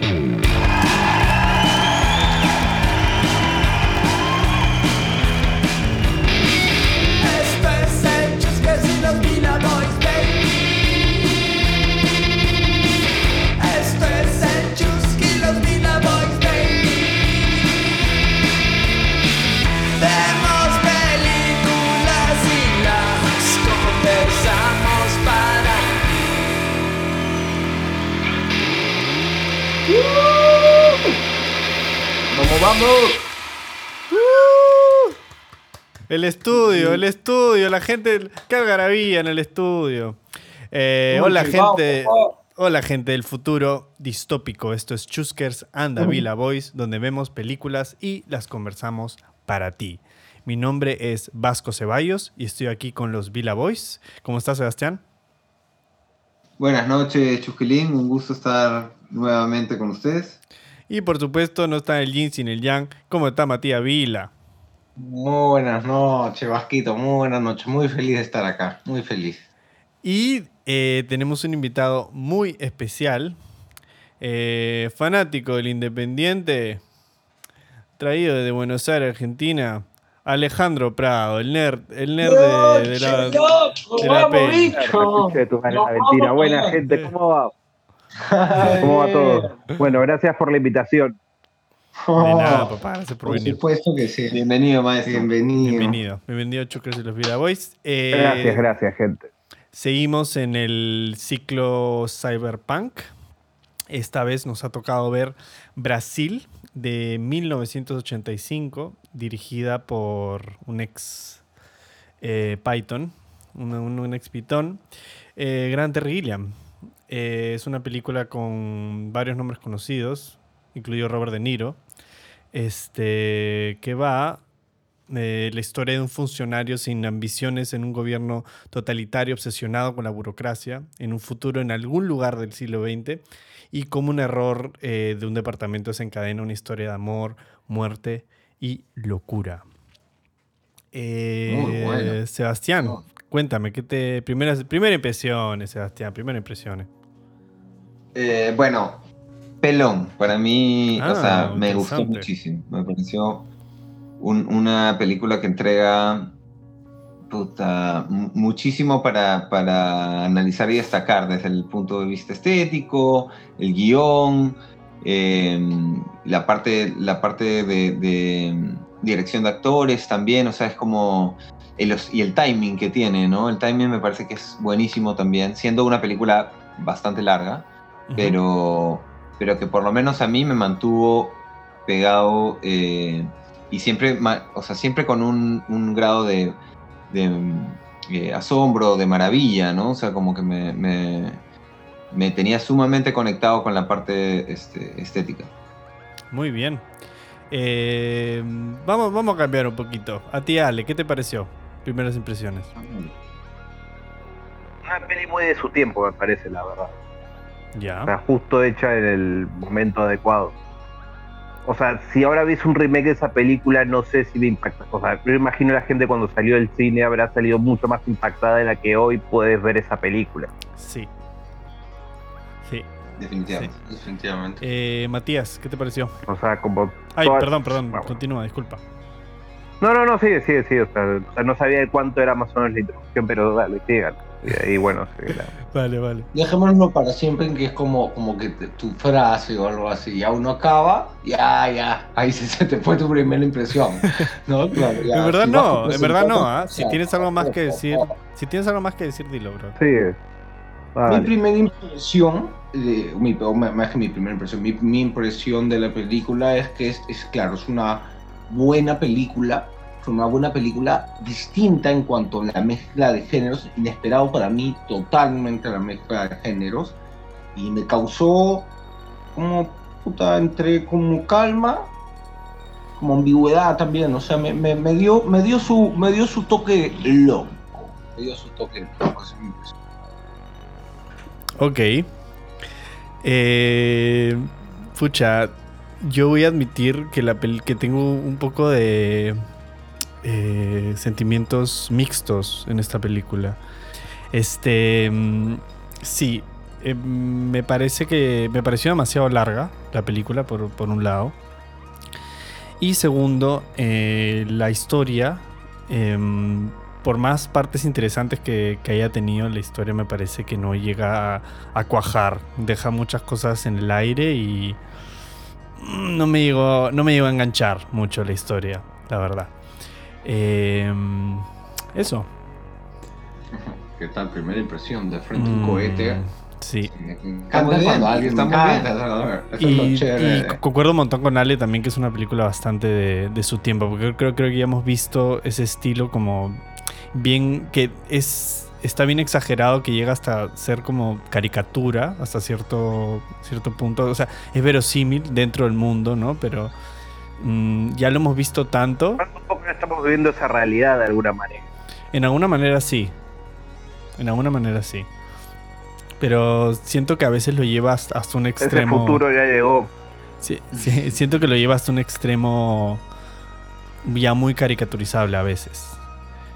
Mm-hmm. El estudio, el estudio, la gente. Qué algarabía en el estudio. Eh, hola, gente. Hola, gente del futuro distópico. Esto es Chuskers and the Villa Boys, donde vemos películas y las conversamos para ti. Mi nombre es Vasco Ceballos y estoy aquí con los Villa Boys. ¿Cómo estás, Sebastián? Buenas noches, Chusquilín. Un gusto estar nuevamente con ustedes. Y por supuesto, no está el yin sin el yang. ¿Cómo está Matías Vila? Muy buenas noches, Vasquito. Muy buenas noches. Muy feliz de estar acá. Muy feliz. Y eh, tenemos un invitado muy especial, eh, fanático del Independiente, traído desde Buenos Aires, Argentina, Alejandro Prado, el nerd, el nerd de, de la, de la peli. De la mentira. Buena gente, ¿cómo va? ¿Cómo va todo? Bueno, gracias por la invitación. De nada, papá, gracias por Por venir. supuesto que sí. Bienvenido, maestro. Bienvenido. Bienvenido, bienvenido y los Vida Boys. Eh, Gracias, gracias, gente. Seguimos en el ciclo Cyberpunk. Esta vez nos ha tocado ver Brasil de 1985, dirigida por un ex eh, Python, un, un- un ex Python, eh, Grant Terry Gilliam. Eh, es una película con varios nombres conocidos, incluido Robert De Niro, este, que va eh, la historia de un funcionario sin ambiciones en un gobierno totalitario obsesionado con la burocracia en un futuro en algún lugar del siglo XX y cómo un error eh, de un departamento desencadena una historia de amor, muerte y locura. Eh, Muy bueno. Sebastián, cuéntame, ¿qué te, primeras, primeras impresiones, Sebastián, primeras impresiones. Bueno, pelón. Para mí, Ah, o sea, me gustó muchísimo. Me pareció un- una película que entrega puta, mu- muchísimo para, para analizar y destacar desde el punto de vista estético, el guion, eh, la parte, la parte de, de, dirección de actores también, o sea, es como... el- y el timing que tiene, ¿no? El timing me parece que es buenísimo también, siendo una película bastante larga pero, pero que por lo menos a mí me mantuvo pegado eh, y siempre, ma- o sea, siempre con un, un grado de, de, eh, asombro, de maravilla, ¿no? O sea, como que me, me, me tenía sumamente conectado con la parte este, estética. Muy bien. Eh, vamos, vamos a cambiar un poquito. A ti, Ale, ¿qué te pareció? Primeras impresiones. Una peli muy de su tiempo, me parece, la verdad. O sea, justo hecha en el momento adecuado. O sea, si ahora ves un remake de esa película, no sé si me impacta. O sea, yo imagino la gente cuando salió del cine habrá salido mucho más impactada de la que hoy puedes ver esa película. Sí. Sí. Definitivamente. Definitivamente. Eh, Matías, ¿qué te pareció? O sea, como. Ay, todas- perdón, perdón. Vamos. Continúa, disculpa. No, no, no, sigue, sigue, sigue. O sea, o sea, no sabía de cuánto era más o menos la introducción, pero dale, sigan. Y ahí, bueno, sí, la- Vale, vale. Dejémoslo para siempre en que es como, como que te- tu frase o algo así. Ya uno acaba, ya, ya. Ahí se, se te fue tu primera impresión. ¿No? Claro, ya. En verdad Si no, en verdad no. Si tienes algo más que decir, si tienes algo más que decir, dilo, bro. sigue. Mi primera impresión, de, mi, más más que mi primera impresión, mi, mi impresión de la película es que es, es, claro, es una buena película, es una película distinta en cuanto a la mezcla de géneros, inesperado para mí totalmente la mezcla de géneros, y me causó como, puta, entre como calma, como ambigüedad también, o sea, me, me, dio, me, dio su, me dio su toque loco, me dio su toque loco, impresión. Ok. Eh, yo voy a admitir que, la que tengo un poco de eh, sentimientos mixtos en esta película. Este, mm, sí, eh, me parece que me pareció demasiado larga la película, por, por un lado. Y segundo, eh, la historia, em, por más partes interesantes que, haya tenido, la historia me parece que no llega a, a cuajar. Deja muchas cosas en el aire y mm, no me llegó, no me llegó a enganchar mucho la historia, la verdad. Em, eso. ¿Qué tal? Primera impresión de frente a un Mm, cohete. Sí. Bien, cuando alguien está muy chévere. y concuerdo un montón con Ale también que es una película bastante de, de su tiempo, porque creo, creo que ya hemos visto ese estilo como bien, que es está bien exagerado, que llega hasta ser como caricatura, hasta cierto, cierto punto, o sea, es verosímil dentro del mundo, ¿no? Pero mm, ya lo hemos visto tanto, estamos viviendo esa realidad de alguna manera. en alguna manera sí, en alguna manera sí. Pero siento que a veces lo lleva hasta, un extremo. futuro ya llegó. Sí, sí, siento que lo lleva hasta un extremo ya muy caricaturizable a veces.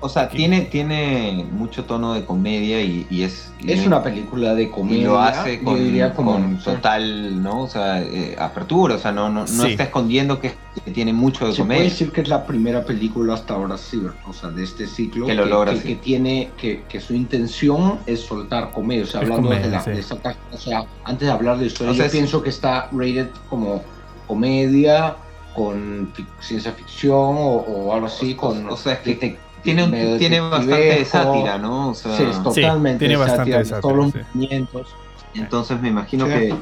O sea, tiene, tiene mucho tono de comedia y, y es... Es y- una película de comedia. y lo hace con, diría como con total, ¿no? O sea, eh, apertura, o sea, no, no, no Sí. está escondiendo que, que tiene mucho de Se puede comedia. decir que es la primera película hasta ahora, sí, o sea, de este ciclo Que lo logra, que, sí. que tiene, que, que su intención es soltar comedia, o sea, Es hablando comedia, de la, sí. de esa- o sea, antes de hablar de historia, O sea, yo es- pienso que está rated como comedia con fic- ciencia ficción o, o algo así, O- con o sea, es que detec- Tiene, un- tiene bastante sátira, ¿no? O sea, Sí, es totalmente tiene bastante sátira sátira, todos los sí. movimientos. entonces me imagino Sí. que,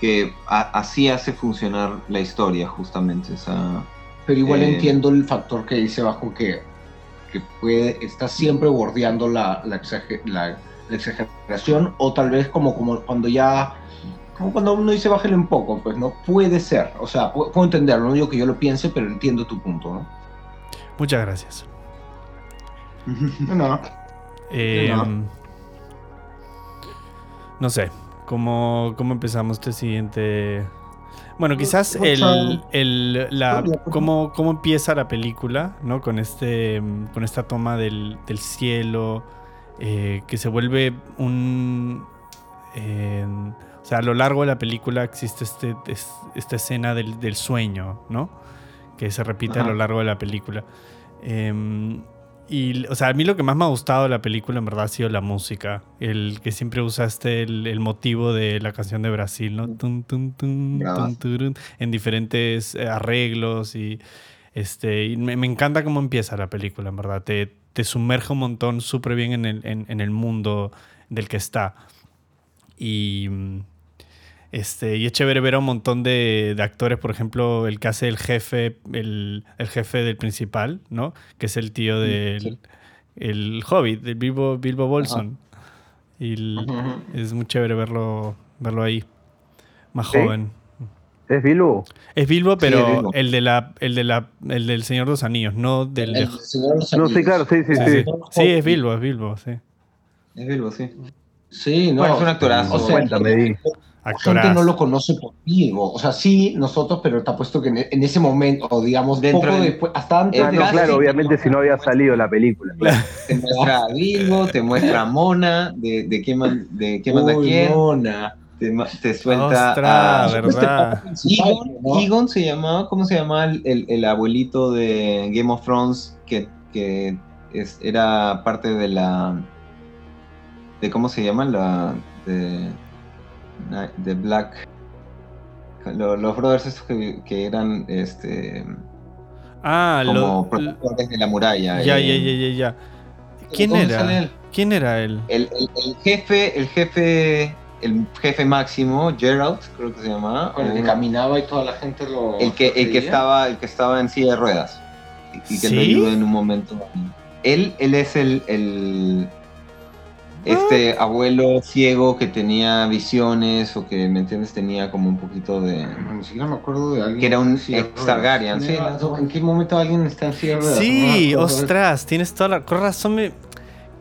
que a- así hace funcionar la historia, justamente. O sea, Pero igual Eh, entiendo el factor que dice bajo que, que puede, está siempre bordeando la, la, exager- la- la exageración o tal vez como, como cuando ya, como cuando uno dice bájale un poco, pues no puede ser, o sea, pu- puedo, entenderlo, no digo que yo lo piense, pero entiendo tu punto, ¿no? Muchas gracias. No. Eh, no. no sé, ¿cómo, ¿cómo empezamos este siguiente? Bueno, quizás o sea, el, el- la, la- cómo, cómo empieza la película, ¿no? Con, este, con esta toma del, del cielo, eh, que se vuelve un... eh, o sea, a lo largo de la película existe este, es- esta escena del, del sueño, ¿no? Que se repite a lo largo de la película. Em, y, o sea, a mí lo que más me ha gustado de la película en verdad ha sido la música. El que siempre usaste el, el motivo de la canción de Brasil, ¿no? Bravazo. tun, turun, en diferentes eh, arreglos y este y me, me encanta cómo empieza la película, en verdad. Te, te sumerge un montón súper bien en el, en, en el mundo del que está. Y, mm, este, y es chévere ver a un montón de, de actores, por ejemplo, el que hace el jefe, el, el jefe del principal, ¿no? Que es el tío del sí. el Hobbit, del Bilbo, Bilbo Bolson. Y el- es muy chévere verlo, verlo ahí, más Sí. joven. ¿Es Bilbo? Es Bilbo, Sí, pero es Bilbo. el de la, el de la, el del Señor de los Anillos, no del de- El Señor de los No, sí, Anillos. claro, sí, sí, Sí, sí. sí. Sí, es Bilbo, es Bilbo, sí. es Bilbo, sí. Sí, no. Bueno, es un actorazo. O sea, Cuéntame, La gente no lo conoce por. O sea, sí, nosotros, pero te apuesto que en, ese momento, o digamos, Dentro poco del- después, hasta antes Es no, casi- claro, obviamente si no había salido la película. claro. Te muestra a Bilbo, te muestra a Mona, de, de quién man- de quién manda Uy, quién, Mona. te, suelta Ostras, a... ¿verdad? Egon, se llamaba, ¿cómo se llamaba el, el- el abuelito de Game of Thrones que, que es- era parte de la de cómo se llama la de de Black lo- los brothers estos que, que eran este Ah, como lo, protectores de la muralla ya, eh, ya, ya, ya, ya. ¿Quién ¿cómo sale era? él? ¿Quién era él? El, el- el jefe el jefe el jefe máximo Gerald creo que se llamaba Con el que caminaba y toda la gente lo. el que, el que estaba el que estaba en silla de ruedas y, y que ¿Sí? lo ayuda en un momento él él es el, el- este Ah. abuelo ciego que tenía visiones o que me entiendes tenía como un poquito de Ni siquiera me acuerdo de alguien. Que era un ex. Targaryen, sí, ¿En ¿no? ¿En qué momento alguien está en? No Sí, ostras, tienes toda la. Con razón me.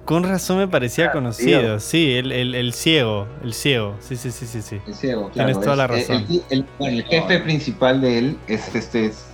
Con razón me parecía Ah, conocido. tío. Sí, el, el, el ciego. El ciego. Sí, sí, sí, sí, sí. el ciego Tienes claro, toda la es- razón. el, el- bueno, el jefe principal de él es este es-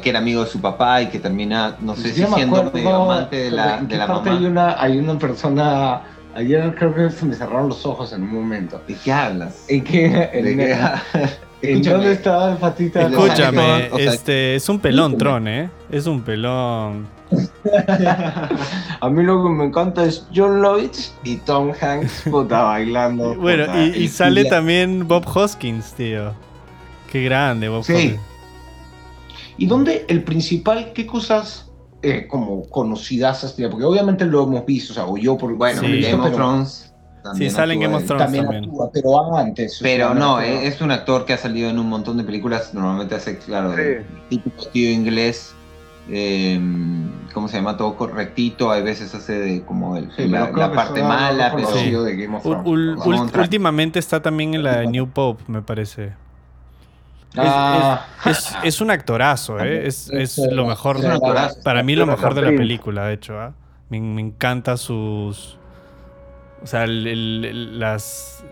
que era amigo de su papá y que termina no sé Ni si siendo acuerdo medio amante de la, en de qué la parte mamá Hay una, hay una persona Ayer creo que se me cerraron los ojos en un momento. ¿De qué hablas? ¿En qué? En, ¿De qué? ¿en Escúchame. dónde estaba el patita? Escúchame, o sea, este, es un pelón, escúchame. Tron, ¿eh? Es un pelón. A mí lo que me encanta es John Lovitz y Tom Hanks, puta, bailando. Bueno, puta, y, y sale también Bob Hoskins, tío. Qué grande, Bob Sí. Hoskins. ¿Y dónde el principal, qué cosas eh, como conocidas tenido? Porque obviamente lo hemos visto, o sea, o yo por Bueno, Sí. Game of Thrones. Sí, también sale en actúa Game of él. Thrones. También también. actúa, pero antes. Pero no, actúa. es un actor que ha salido en un montón de películas. Normalmente hace, claro, Sí. típico tío inglés. eh, ¿Cómo se llama? Todo correctito. Hay veces hace de como el- Sí, la, la parte mala, pero. conocido de Game of Thrones. ul- últimamente está también en la New Pope, me parece. Es, Ah, es- es un actorazo, ¿eh? Es, es lo mejor. Es un actorazo. Para mí lo mejor de la película, de hecho. ¿ah? Me, me encanta sus... O sea, el- el- el- las...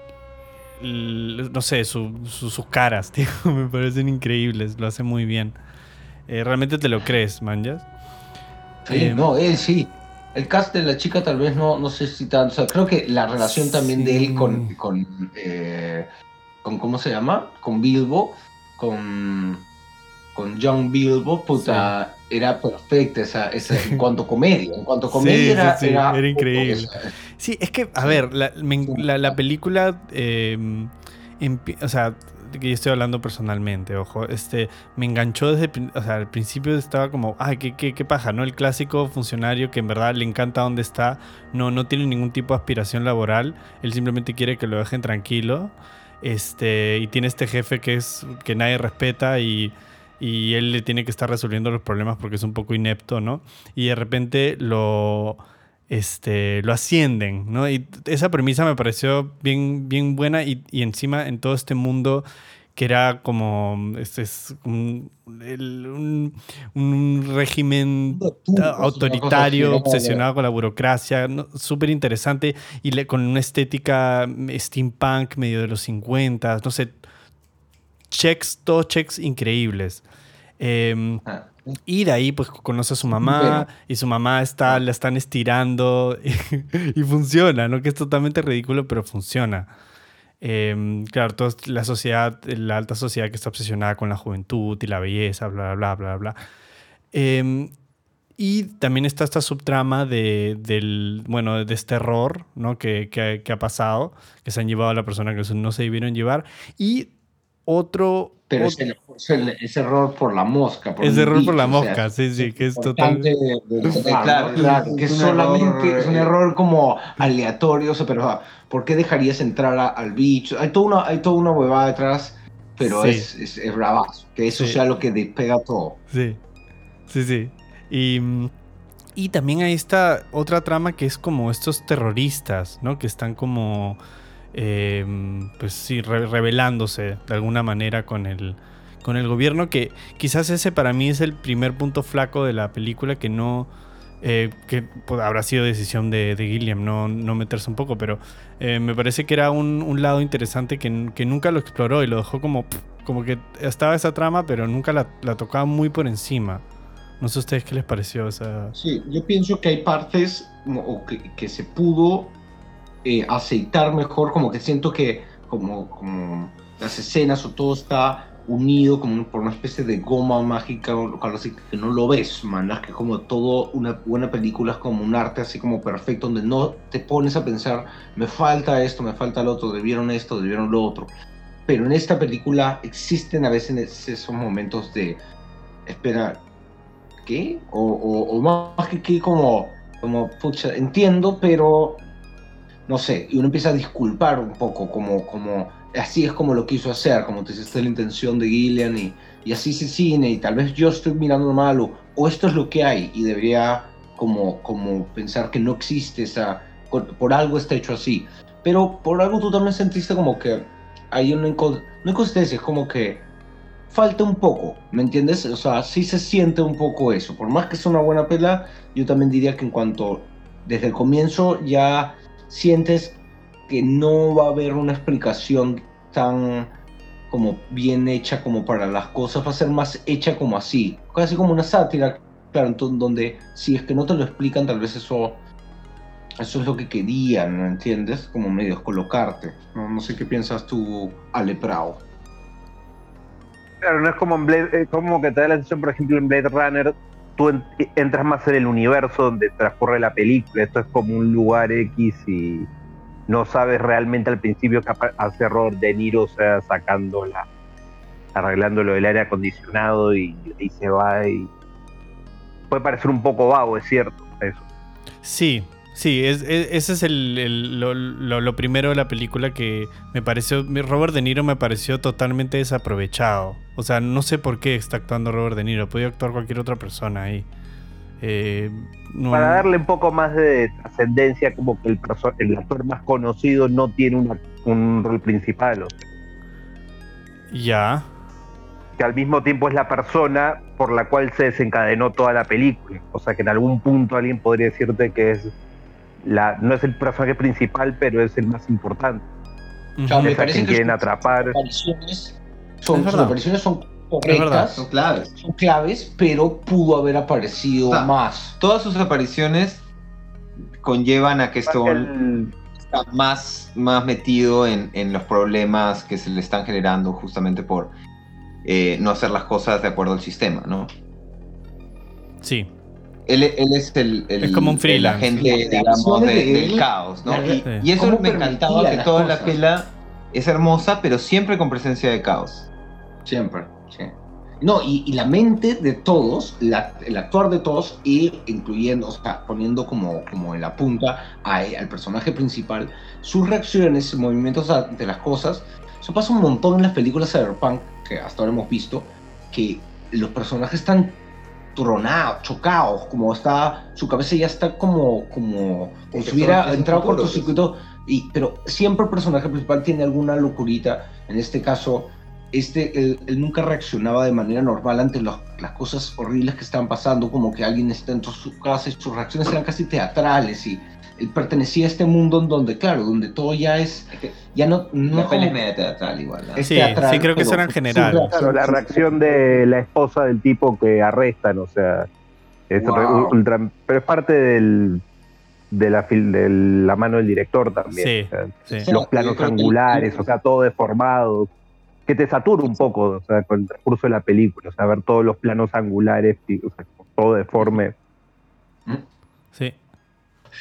el- no sé, su- su- sus caras, tío. Me parecen increíbles. Lo hace muy bien. Eh, realmente te lo crees, manjas. Sí, Eh, no, él sí. El cast de la chica tal vez no, no sé si tanto. O sea, creo que la relación también de él con, con, eh, con ¿cómo se llama? Con Bilbo, con, con John Bilbo, puta, era perfecta esa, esa, en cuanto a comedia. En cuanto a comedia Sí, era, sí, era, era increíble. esa- Sí, es que, a ver, la, me la- la película, eh, o sea, que yo estoy hablando personalmente, ojo, este, me enganchó desde, o sea, al principio estaba como, ay, qué, qué, qué paja, ¿no? El clásico funcionario que en verdad le encanta donde está, no, no tiene ningún tipo de aspiración laboral, él simplemente quiere que lo dejen tranquilo, este, y tiene este jefe que es, que nadie respeta y... Y él le tiene que estar resolviendo los problemas porque es un poco inepto, ¿no? Y de repente lo, este, lo ascienden, ¿no? Y esa premisa me pareció bien, bien buena y, y encima en todo este mundo que era como este es un, el- un- un régimen autoritario, obsesionado con la burocracia, ¿no? súper interesante y le- con una estética steampunk medio de los 50, no sé, checks, todos checks increíbles. Em, Ah, y de ahí, pues conoce a su mamá y su mamá está, la están estirando y, funciona, ¿no? Que es totalmente ridículo, pero funciona. Em, claro, toda la sociedad, la alta sociedad que está obsesionada con la juventud y la belleza, bla, bla, bla, bla. Em, y también está esta subtrama de, del, bueno, de este error, ¿no? Que, que- que ha pasado, que se han llevado a la persona que no se debieron llevar. Y otro... Pero otro- ese error por la mosca. Por Es error por la bicho, o sea, mosca, sí, sí, que es total... importante de- de- Claro, claro, que es es un solamente error, es un eh, error como aleatorio, o sea, pero ¿por qué dejarías entrar a- al bicho? Hay toda una, hay toda una huevada detrás, pero Sí. es, es, es bravazo, que eso Sí. sea lo que despega todo. Sí, sí, sí. Y, y también hay esta otra trama que es como estos terroristas, ¿no? Que están como, eh, pues sí, re- rebelándose de alguna manera con el, con el gobierno, que quizás ese para mí es el primer punto flaco de la película que no... eh, que pues, habrá sido decisión de, de Gilliam no, no meterse un poco, pero eh, me parece que era un, un lado interesante que, que nunca lo exploró y lo dejó como, como que estaba esa trama, pero nunca la, la tocaba muy por encima. No sé a ustedes qué les pareció esa... Sí, yo pienso que hay partes que, que se pudo eh, aceitar mejor, como que siento que como, como las escenas o todo está unido como por una especie de goma mágica o algo así que no lo ves, man, es que como todo una buena película es como un arte así como perfecto donde no te pones a pensar me falta esto, me falta lo otro, debieron esto, debieron lo otro. Pero en esta película existen a veces esos momentos de espera, ¿qué? O, o- o más que qué, como, como, pucha, entiendo, pero no sé, y uno empieza a disculpar un poco, como, como, así es como lo quiso hacer, como te es la intención de Gillian, y, y así se cine, y tal vez yo estoy mirando mal, o, esto es lo que hay, y debería como, como pensar que no existe esa, por, algo está hecho así, pero por algo tú también sentiste como que hay una inconsistencia, es como que falta un poco, ¿me entiendes? O sea, sí se siente un poco eso. Por más que es una buena pela, yo también diría que en cuanto desde el comienzo ya sientes que no va a haber una explicación tan como bien hecha como para las cosas, va a ser más hecha como así, casi como una sátira, claro, donde si es que no te lo explican, tal vez eso Eso es lo que querían, ¿no entiendes? Como medio colocarte. No, no sé qué piensas tú, Ale Prado. Claro, no es como en Blade, eh, como que te da la sensación, por ejemplo, en Blade Runner, tú en- entras más en el universo donde transcurre la película. Esto es como un lugar X y no sabes realmente al principio apa- hace Robert De Niro, o sea, sacando la, arreglando lo del aire acondicionado y ahí se va y puede parecer un poco vago, es cierto, eso. Sí, sí, es, es- ese es el, el- lo, lo- lo primero de la película que me pareció. Robert De Niro me pareció totalmente desaprovechado. O sea, no sé por qué está actuando Robert De Niro. Podía actuar cualquier otra persona ahí. Eh, no- Para darle un poco más de trascendencia, como que el, el actor más conocido no tiene una- un rol principal, o sea, Ya. que al mismo tiempo es la persona por la cual se desencadenó toda la película. O sea que en algún punto alguien podría decirte que es la, no es el personaje principal, pero es el más importante. Me parece quien que quieren sus atrapar. apariciones Es son, sus apariciones son correctas, Son claves. son claves, pero pudo haber aparecido O sea, más. Todas sus apariciones conllevan a que Stone está más, más metido en, en los problemas que se le están generando justamente por eh, no hacer las cosas de acuerdo al sistema, ¿no? Sí. Él, él es el, el- Es como un el freelance. agente, Las digamos, de- reacciones de del caos, ¿no? Y, eso me encantaba que toda la pela es hermosa, pero siempre con presencia de caos. Siempre, sí. No, y, y la mente de todos, la- el actuar de todos, y incluyendo, o sea, poniendo como, como en la punta a- al personaje principal, sus reacciones, movimientos ante las cosas, eso pasa un montón en las películas Cyberpunk que hasta ahora hemos visto, que los personajes están tronados, chocados, como está, su cabeza ya está como, como, si hubiera entrado futuro, cortocircuito, y, pero siempre el personaje principal tiene alguna locurita, en este caso, este, él, él nunca reaccionaba de manera normal ante los- las cosas horribles que estaban pasando, como que alguien está dentro de su casa y sus reacciones eran casi teatrales y él pertenecía a este mundo en donde, claro, donde todo ya es, ya no, no la es media teatral igual, ¿no? es Sí, teatral, sí, creo que eso era en general. reacción- Claro, la reacción de la esposa del tipo que arrestan, o sea, es Wow. re- ultra- pero es parte del, de, la, fil- de la mano del director también. Sí, o sea, sí. Sí. Los planos que- angulares, o sea, todo deformado, que te satura un poco, o sea, con el transcurso de la película, o sea, ver todos los planos angulares, y, o sea, todo deforme. Sí.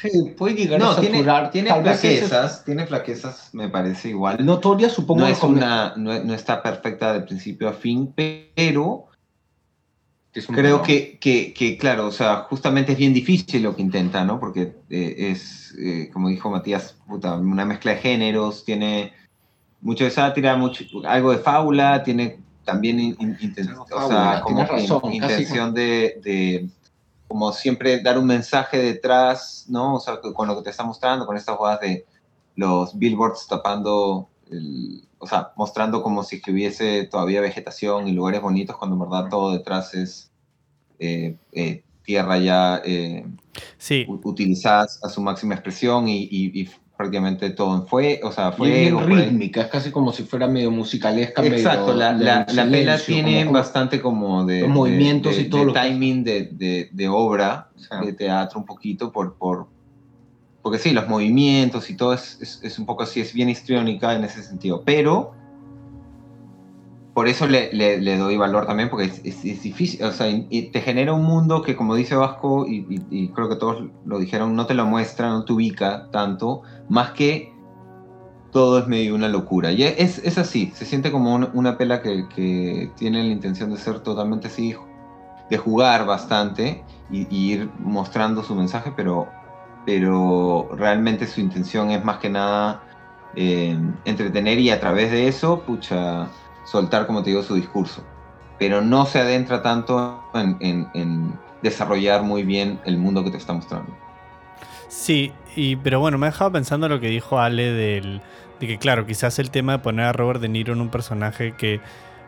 Sí, puede llegar No, a tiene, saturar, tiene flaquezas, tiene flaquezas, me parece igual. notoria, supongo. no es una, no, no está perfecta de principio a fin, pero Es un creo que, que, que, claro, o sea, justamente es bien difícil lo que intenta, ¿no? Porque eh, es, eh, como dijo Matías, puta, una mezcla de géneros, tiene mucho de sátira, mucho, algo de fábula, tiene también in- in- inten- o Fábula, sea, como tienes que razón, casi intención de, de, como siempre, dar un mensaje detrás, ¿no? O sea, con lo que te está mostrando, con estas jugadas de los billboards tapando, el- o sea, mostrando como si que hubiese todavía vegetación y lugares bonitos, cuando en verdad todo detrás es eh, eh, tierra ya eh, Sí. utilizadas a su máxima expresión y, y- y prácticamente todo fue, o sea, Y es rítmica, es casi como si fuera medio musicalesca. Exacto, medio la, la, la pela silencio, tiene como- bastante como de, los de- movimientos de- y todo de timing de, de- obra, Sí. de teatro un poquito, por, por porque sí, los movimientos y todo es, es, es un poco así, es bien histriónica en ese sentido, pero por eso le, le- doy valor también, porque es, difícil, o sea, y- te genera un mundo que como dice Vasco, y, creo que todos lo dijeron, no te lo muestra, no te ubica tanto, más que todo es medio una locura. Y es, es así, se siente como un- una pela que, tiene la intención de ser totalmente así, de jugar bastante y, y ir mostrando su mensaje, pero, pero realmente su intención es más que nada eh, entretener y a través de eso, pucha, soltar, como te digo, su discurso. Pero no se adentra tanto en, desarrollar muy bien el mundo que te está mostrando. Sí, y, pero bueno, me ha dejado pensando lo que dijo Ale del, de que, claro, quizás el tema de poner a Robert De Niro en un personaje que,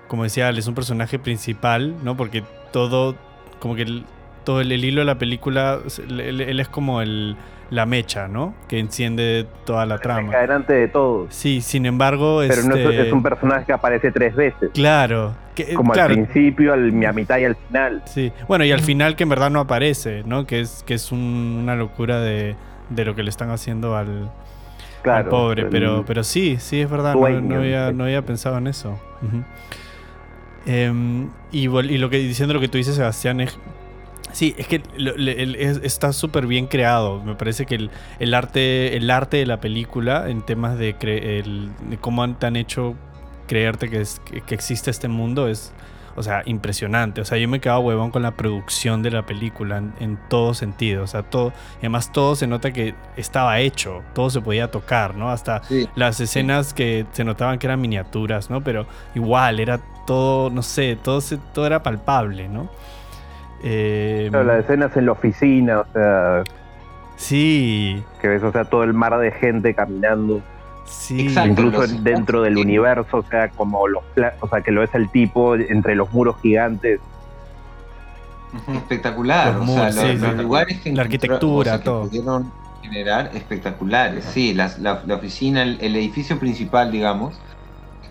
como decía Ale, es un personaje principal, ¿no? Porque todo, como que todo el, hilo de la película, él es como el, la mecha, ¿no? Que enciende toda la trama. Adelante de todo. Sí, sin embargo, Pero no es, este, es un personaje que aparece tres veces. Claro, que, Como claro, al principio, al, a mitad y al final. Sí, bueno, y al final que en verdad no aparece, ¿no? Que es, que es un- una locura de, de lo que le están haciendo al, pobre. Pero, pero sí, sí, es verdad. No, había, no había pensado en eso. Em, y, y lo que diciendo lo que tú dices, Sebastián, es. Sí, es que lo- le- el- es- está súper bien creado. Me parece que el, el arte, el arte de la película en temas de, cre- el- de cómo han, te han hecho creerte que, es- que, existe este mundo es, o sea, impresionante. O sea, yo me quedaba huevón con la producción de la película en, en todo sentido. O sea, todo, y además todo se nota que estaba hecho, todo se podía tocar, ¿no? Hasta Sí. las escenas que se notaban que eran miniaturas, ¿no? Pero igual, era todo, no sé, todo, se- todo era palpable, ¿no? Eh, Claro, las escenas en la oficina, o sea, sí, que ves, o sea, todo el mar de gente caminando. sí. Exacto. incluso los- dentro del sí. universo, o sea, como los o sea, que lo ves el tipo entre los muros gigantes. Espectacular, Los o sea, muros, los, sí, los sí. lugares que La arquitectura, o sea, que todo. pudieron generar espectaculares. Sí, las- la, la oficina, el, el edificio principal, digamos,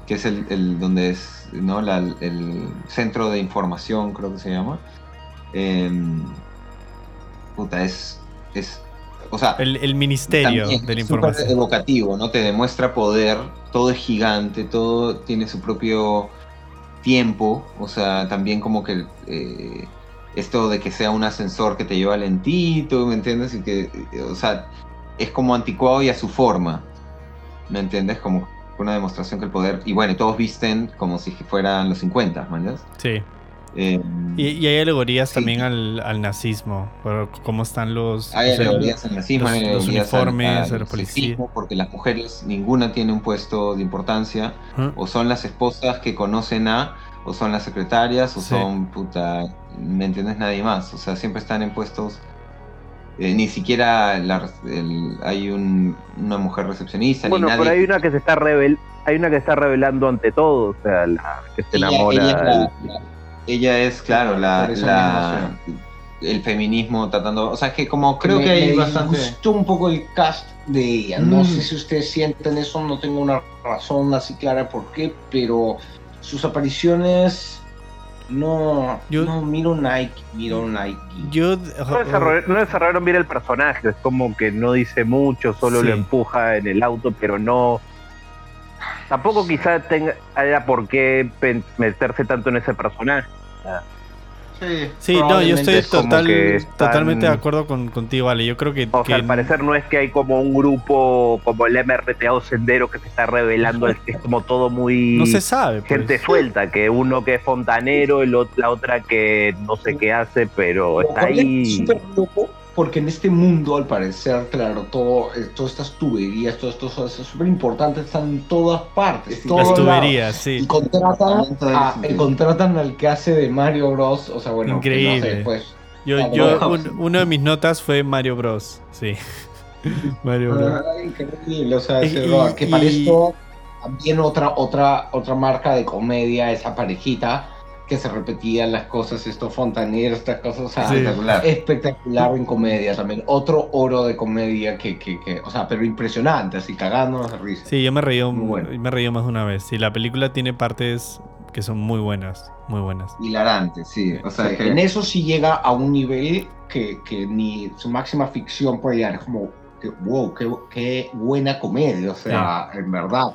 que es el, el donde es ¿no? La- el centro de información, creo que se llama. Em, puta, es, es, o sea, El, el ministerio también de la es evocativo, ¿no? Te demuestra poder, todo es gigante, todo tiene su propio tiempo, o sea, también como que eh, esto de que sea un ascensor que te lleva lentito, ¿me entiendes? Y que, eh, o sea, es como anticuado y a su forma, ¿me entiendes? Como una demostración que el poder, y bueno, todos visten como si fueran los 50, ¿me entiendes? Sí. Eh, Y, y hay alegorías Sí. también al, al nazismo, por cómo están los... Hay o sea, alegorías al nazismo, los- hay los alegorías al- uniformes, al sexismo, porque las mujeres, ninguna tiene un puesto de importancia, o son las esposas que conocen a, o son las secretarias, o Sí. son, puta, ¿me entiendes? Nadie más, o sea, siempre están en puestos, eh, ni siquiera la- el- hay un- una mujer recepcionista, Bueno, ni nadie. pero hay una que se está revel hay una que está revelando ante todo, o sea, la que se ella, enamora. ella es la- la- ella es, claro, la, el feminismo tratando, o sea, es que como creo me, que hay me bastante... disgustó un poco el cast de ella. No Mm. sé si ustedes sienten eso, no tengo una razón así clara por qué, pero sus apariciones no, Yo- no miro Nike, miro Nike. Yo... no, desarrollaron, no desarrollaron bien el personaje, es como que no dice mucho, solo Sí. lo empuja en el auto, pero no. Tampoco quizá tenga, haya por qué meterse tanto en ese personaje. Sí, no, yo estoy es total, están- totalmente de acuerdo con, contigo, Ale. Yo creo que... O sea, al parecer no es que hay como un grupo como el MRTA Sendero que se está revelando, es, es como todo muy no se sabe. pues. gente suelta, que uno que es fontanero, el la otra que no sé qué hace, pero está ahí. loco, porque en este mundo, al parecer, claro, todo, eh, todas estas tuberías, todo esto es súper importante, están en todas partes. Sí, todos Las lados. tuberías, Y sí. contratan, todo el a- sentido. y contratan al que hace de Mario Bros. O sea, bueno, no Increíble. sé, pues. Yo, Ah, yo, un- uno de mis notas fue Mario Bros. Sí. Mario Bros. Ay, increíble, o sea, Y- ese y- rock, que y- para esto también otra, otra, otra marca de comedia, esa parejita que se repetían las cosas, estos fontaneros, estas cosas, o sea, Sí. Espectacular. espectacular en comedia también. Otro oro de comedia que, que, que o sea, pero impresionante, así cagándonos de risa. Sí, yo me reí, Muy bueno. me reí más de una vez. Sí, la película tiene partes que son muy buenas, muy buenas. Hilarante, sí. O sea, Sí, En eso sí llega a un nivel que, que ni su máxima ficción puede llegar. Es como, que, wow, qué, qué buena comedia, o sea, en verdad.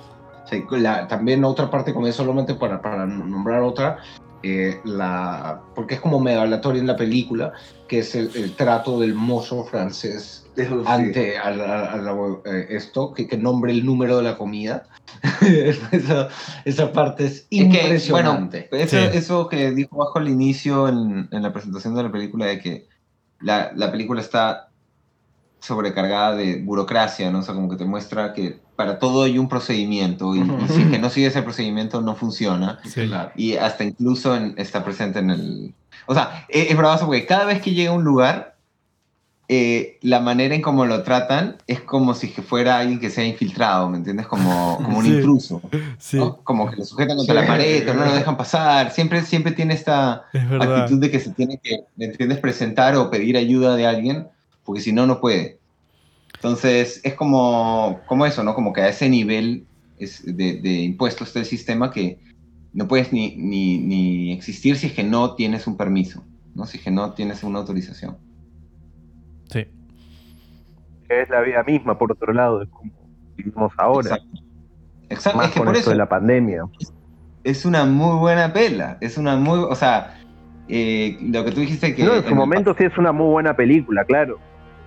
O sea, la- también otra parte de comedia, solamente para, para nombrar otra, eh, la, porque es como medio aleatorio en la película, que es el, el trato del mozo francés ante a la- a la- eh, esto, que, que nombre el número de la comida. esa, esa parte es Es que, impresionante. bueno, eso, Sí. eso que dijo bajo al inicio en, en la presentación de la película, de que la, la película está sobrecargada de burocracia, ¿no? O sea, como que te muestra que para todo hay un procedimiento y, y si es que no sigues el procedimiento no funciona. Sí. Claro. Y hasta incluso en- está presente en el... O sea, es, es bravazo porque cada vez que llega a un lugar, eh, la manera en cómo lo tratan es como si que fuera alguien que se ha infiltrado, ¿me entiendes? Como, como un Sí. intruso. Sí, ¿no? Como que lo sujetan contra Sí. la pared, o no lo dejan pasar. Siempre, siempre tiene esta es actitud de que se tiene que, ¿me entiendes? Presentar o pedir ayuda de alguien, porque si no, no puede. Entonces, es como, como eso, ¿no? Como que a ese nivel es de, de impuestos está el sistema que no puedes ni, ni, ni existir si es que no tienes un permiso, ¿no? Si es que no tienes una autorización. Sí. es la vida misma, por otro lado, es como vivimos ahora, Exacto. Exacto, más es que con por esto eso de la pandemia. es una muy buena pela. Es una muy. O sea, eh, lo que tú dijiste que. No, en su el momento sí es una muy buena película, claro.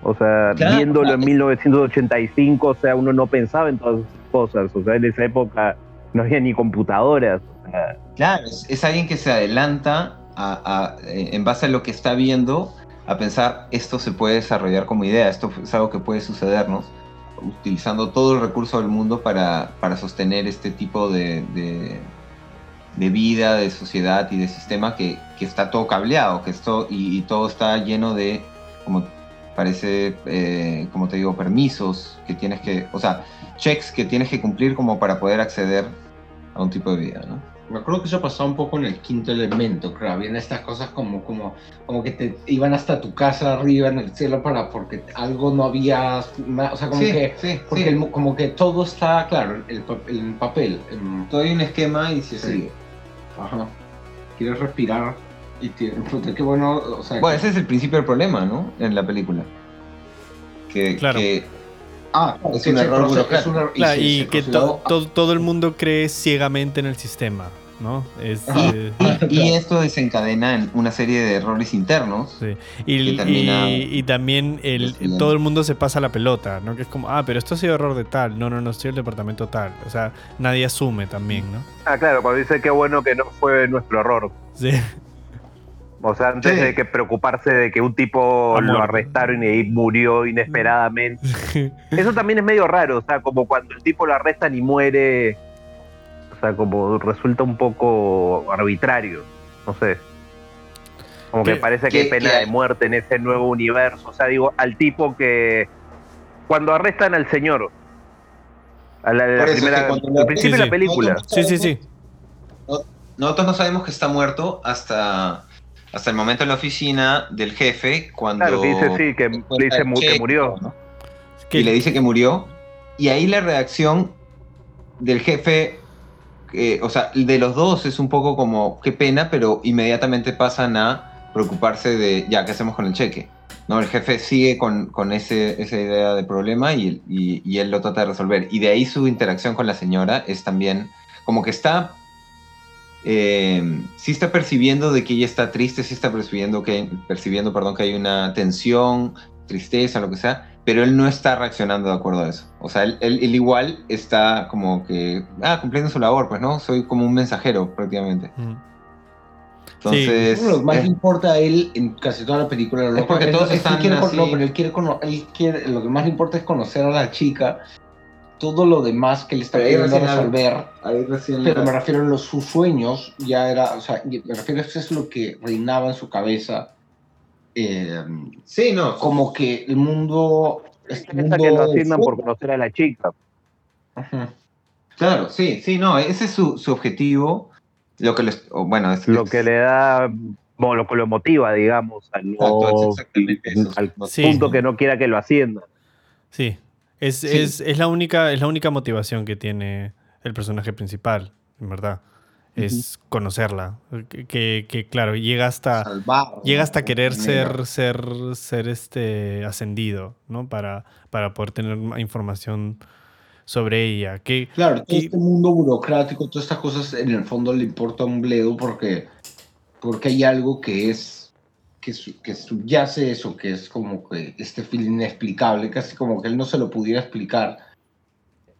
O sea, Claro, viéndolo en claro. 1985, o sea, uno no pensaba en todas esas cosas. O sea, en esa época no había ni computadoras. o sea, Claro, es, es alguien que se adelanta a, a- eh, en base a lo que está viendo a pensar esto se puede desarrollar como idea, esto es algo que puede sucedernos, utilizando todo el recurso del mundo para, para sostener este tipo de, de- de vida, de sociedad y de sistema que, que está todo cableado, que esto, y, y todo está lleno de, como parece, eh, como te digo, permisos que tienes que, o sea, checks que tienes que cumplir como para poder acceder a un tipo de vida, ¿no? Me acuerdo que eso pasaba un poco en el quinto elemento, creo. Habían estas cosas como, como, como que te iban hasta tu casa arriba en el cielo para porque algo no había, o sea, como Sí, que, sí, porque sí. el como que todo está claro, el, el papel. em, todo hay un esquema y se sigue. Ajá. Quieres respirar y puta, qué bueno, o sea, Bueno, que- ese es el principio del problema, ¿no? En la película. Que, Claro. que ah, claro, es un error proce- burocrático. es un error- Claro, y se que to- to- todo el mundo cree ciegamente en el sistema, ¿no? Es, eh, y, y esto desencadena en una serie de errores internos. sí. y, y- y también el, todo el mundo se pasa la pelota, ¿no? Que es como, ah, pero esto ha sido error de tal. No, no, no, estoy el departamento tal. O sea, nadie asume también, ¿no? Ah, claro, cuando dice que bueno que no fue nuestro error. Sí. O sea, antes Sí. de que preocuparse de que un tipo lo arrestaron y murió inesperadamente. Eso también es medio raro, o sea, como cuando el tipo lo arrestan y muere. O sea, como resulta un poco arbitrario. No sé. Como que ¿Qué- parece que hay pena qué- de muerte en ese nuevo universo. O sea, digo, al tipo que. Cuando arrestan al señor. A la, la Por eso es que primera, al principio Sí, de la película. sí, sí, sí. Nosotros no sabemos que está muerto hasta, hasta el momento en la oficina del jefe cuando... Claro, dice sí, que dice mu- que murió. ¿no? Y le dice que murió. Y ahí la reacción del jefe, eh, o sea, de los dos es un poco como, qué pena, pero inmediatamente pasan a preocuparse de, ya, ¿qué hacemos con el cheque? ¿No? El jefe sigue con, con ese, esa idea de problema y, y- y él lo trata de resolver. Y de ahí su interacción con la señora es también como que está... Eh, sí está percibiendo de que ella está triste, sí está percibiendo que, percibiendo, perdón, que hay una tensión, tristeza, lo que sea, pero él no está reaccionando de acuerdo a eso. O sea, él, él- él igual está como que, ah, cumpliendo su labor, pues, ¿no? Soy como un mensajero prácticamente. Mm. Entonces, Lo que más le importa a él en casi toda la película. Lo Es porque él- todos él están quiere con- así. No, pero él quiere, él quiere- Lo que más le importa es conocer a la chica. Todo lo demás que él está queriendo resolver. ahí recién Pero me refiero a los, sus sueños. Ya era. O sea, me refiero a eso es lo que reinaba en su cabeza. eh, Sí, no, como que el mundo. Este mundo que lo asignan por conocer a la chica. Ujú. claro, sí, sí, no, ese es su, su objetivo. Lo que les, bueno, es Lo que le da, bueno, lo que lo motiva, digamos, a no, Exacto, es exactamente eso. al Sí. punto que no quiera que lo ascienda. Sí. Es, Sí. Es, es la única, es la única motivación que tiene el personaje principal, en verdad. Es conocerla. Que, que- que, claro, llega hasta. Salvar, Llega hasta querer ser, ser, ser este ascendido, ¿no? Para, para poder tener información sobre ella. Que, Claro, todo que- este mundo burocrático, todas estas cosas en el fondo le importa un bledo porque, porque hay algo que es que, su- que subyace eso, que es como que este feeling inexplicable, casi como que él no se lo pudiera explicar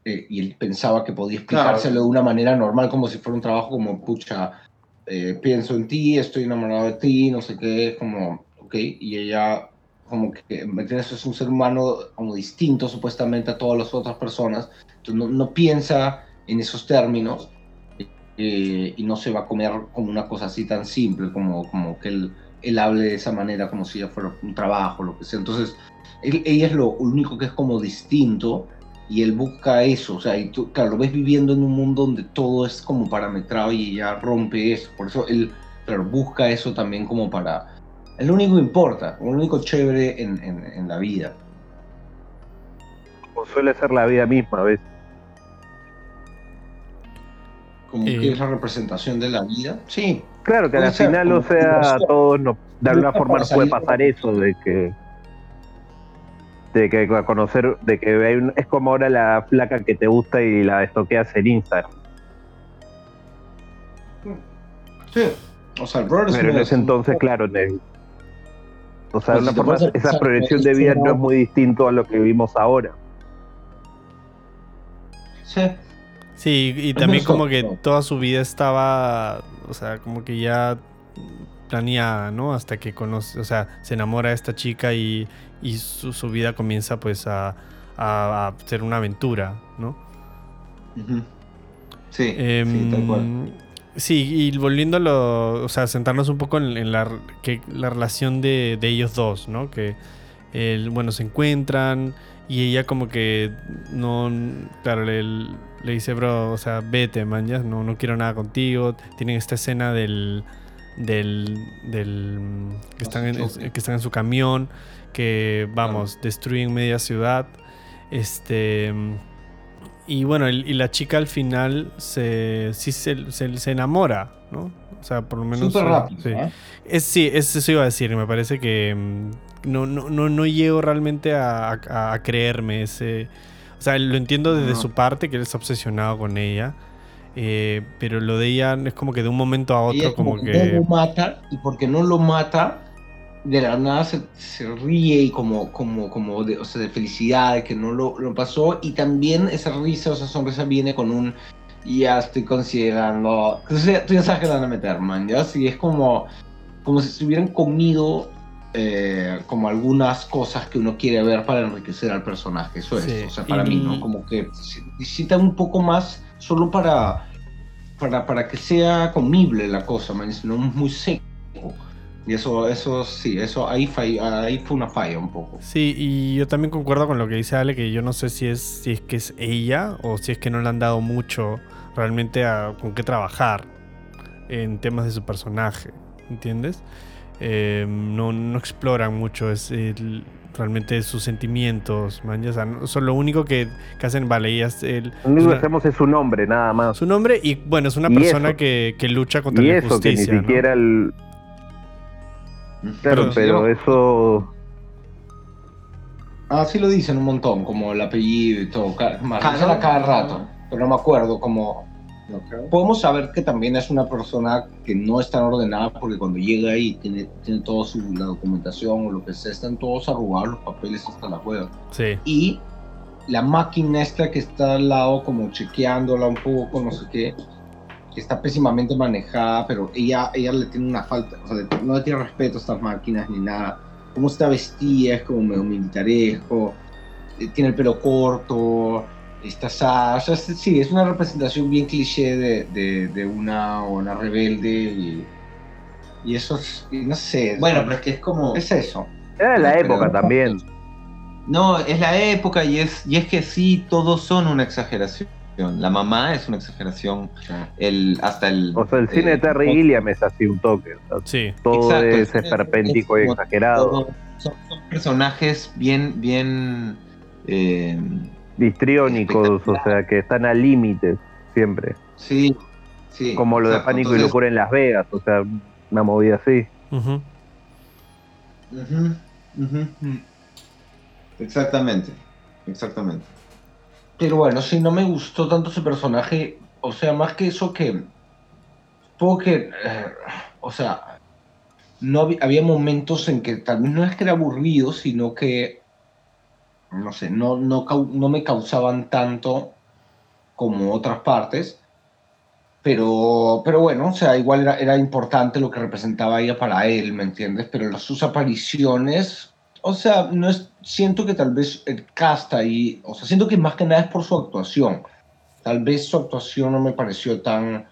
eh, y él pensaba que podía explicárselo de una manera normal, como si fuera un trabajo como, pucha, eh, pienso en ti, estoy enamorado de ti, no sé qué, como, ok, y ella como que, ¿me entiendes? Eso es un ser humano como distinto supuestamente a todas las otras personas, entonces no, no piensa en esos términos eh, y no se va a comer como una cosa así tan simple como, como que él, él hable de esa manera como si ya fuera un trabajo, lo que sea. Entonces, él- ella es lo único que es como distinto y él busca eso, o sea, y tú, claro, lo ves viviendo en un mundo donde todo es como parametrado y ella rompe eso, por eso él, claro, busca eso también como para... Es lo único que importa, lo único chévere en, en- la vida. Como suele ser la vida misma a veces. Como Eh. que es la representación de la vida. Sí, Claro, que al final, o sea, a todos nos, de alguna forma nos puede pasar eso, de que de que a conocer, de que hay un- es como ahora la flaca que te gusta y la estoqueas en Instagram. Sí. O sea, el Pero en ese entonces, claro, ne- o sea, Pues una si forma, esa pensar, progresión de vida no es muy distinto a lo que vimos ahora. Sí. Sí, y también como que toda su vida estaba, o sea, como que ya planeada, ¿no? Hasta que conoce, o sea, se enamora de esta chica y, y su, su vida comienza pues a, a, a ser una aventura, ¿no? Ujú. Sí, Em, sí, tal cual. sí, y volviendo a lo, o sea, sentarnos un poco en, en la, que, la relación de, de ellos dos, ¿no? Que, el, bueno, se encuentran y ella como que no, claro, le, le dice, bro, o sea, vete, man, ya, no, no quiero nada contigo. Tienen esta escena del, del, del, que, están en, que están en su camión, que, vamos, destruyen media ciudad. Este... Y bueno, el- y la chica al final se, sí se, se- se enamora, ¿no? O sea, por lo menos... Súper eh, rápido. sí. ¿eh? Es, sí, es- eso iba a decir. Me parece que mm, no, no, no, no llego realmente a, a- a creerme ese... O sea, lo entiendo desde No. su parte, que él está obsesionado con ella. eh, pero lo de ella es como que de un momento a otro, como no que... lo mata y porque no lo mata, de la nada se, se ríe y como, como, como de, o sea, de felicidad de que no lo, lo pasó. Y también esa risa o esa sonrisa viene con un ya estoy considerando. Sea, tú ya sabes que la van a meter, man. Ya sí, es como, como si se hubieran comido. Eh, como algunas cosas que uno quiere ver para enriquecer al personaje, eso es, Sí, o sea, para mí. Como que necesita un poco más solo para, para, para que sea comible la cosa, man, no es muy seco. Y eso, eso sí, eso ahí, fue una falla un poco. Sí, y yo también concuerdo con lo que dice Ale, que yo no sé si es, si es que es ella o si es que no le han dado mucho realmente a, con qué trabajar en temas de su personaje, ¿entiendes? Eh, no, no exploran mucho es el- realmente sus sentimientos, man, ya, son lo único que, que hacen, vale, ella es el, Lo único que hacemos es su nombre, nada más. su nombre y bueno, es una Y persona que, que lucha contra Y la eso, que ni siquiera el. Claro, Pero- pero eso. Ah, sí lo dicen un montón, como el apellido y todo, ca- más, Ah, dicen ¿no? a cada rato, pero no me acuerdo como... Podemos saber que también es una persona que no está ordenada porque cuando llega ahí tiene, tiene toda su, la documentación o lo que sea, están todos arrugados los papeles hasta la hueva. Sí, y la máquina esta que está al lado como chequeándola un poco, no sé qué, que está pésimamente manejada, pero ella, ella le tiene una falta, o sea, le- no le tiene respeto a estas máquinas ni nada. Cómo está vestida, es como medio militaresco, eh, tiene el pelo corto, o sea, sí, es una representación bien cliché de, de, de una, una rebelde y, y eso es, y no sé, Bueno, pero es que es como... es eso. Era la Pero- época también. No, es la época y es, y es que sí, todos son una exageración. La mamá es una exageración, el, hasta el... O sea, el cine de eh, Terry Gilliam es así un toque. o sea, sí. todo Exacto, es es- esperpéntico y es- exagerado. Son, son personajes bien, bien... eh, Histriónicos, o sea, que están al límite siempre. sí, sí. Como lo de. Pánico y Locura en Las Vegas, o sea, una movida así. Ujú. ujú, ujú. Exactamente, exactamente. Pero bueno, sí, no me gustó tanto ese personaje. O sea, más que eso que. Supongo que. eh, o sea. No había, había momentos en que tal vez no es que era aburrido, sino que. No sé, no, no, no me causaban tanto como otras partes. Pero, pero bueno, o sea, igual era, era importante lo que representaba ella para él, ¿me entiendes? Pero las, sus apariciones, o sea, no es, siento que tal vez el cast ahí, o sea, siento que más que nada es por su actuación. Tal vez su actuación no me pareció tan,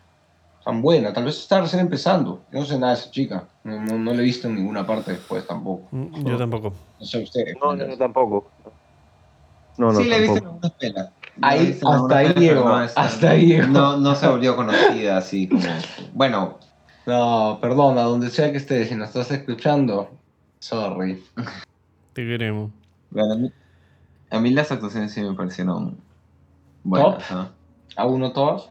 tan buena, tal vez está recién empezando. Yo no sé nada de esa chica, no, no, no la he visto en ninguna parte después tampoco. Mm, Yo tampoco. No sé ustedes. No, no, no, tampoco. No, no, sí, le he visto en tampoco. algunas pelas. Ahí- hasta ahí no es- hasta ahí. No, no se volvió conocida así como... Bueno, No, perdona, donde sea que estés, si nos estás escuchando, sorry. Te queremos. bueno, a, mí, a mí las actuaciones sí me parecieron buenas. ¿ah? ¿A uno todas?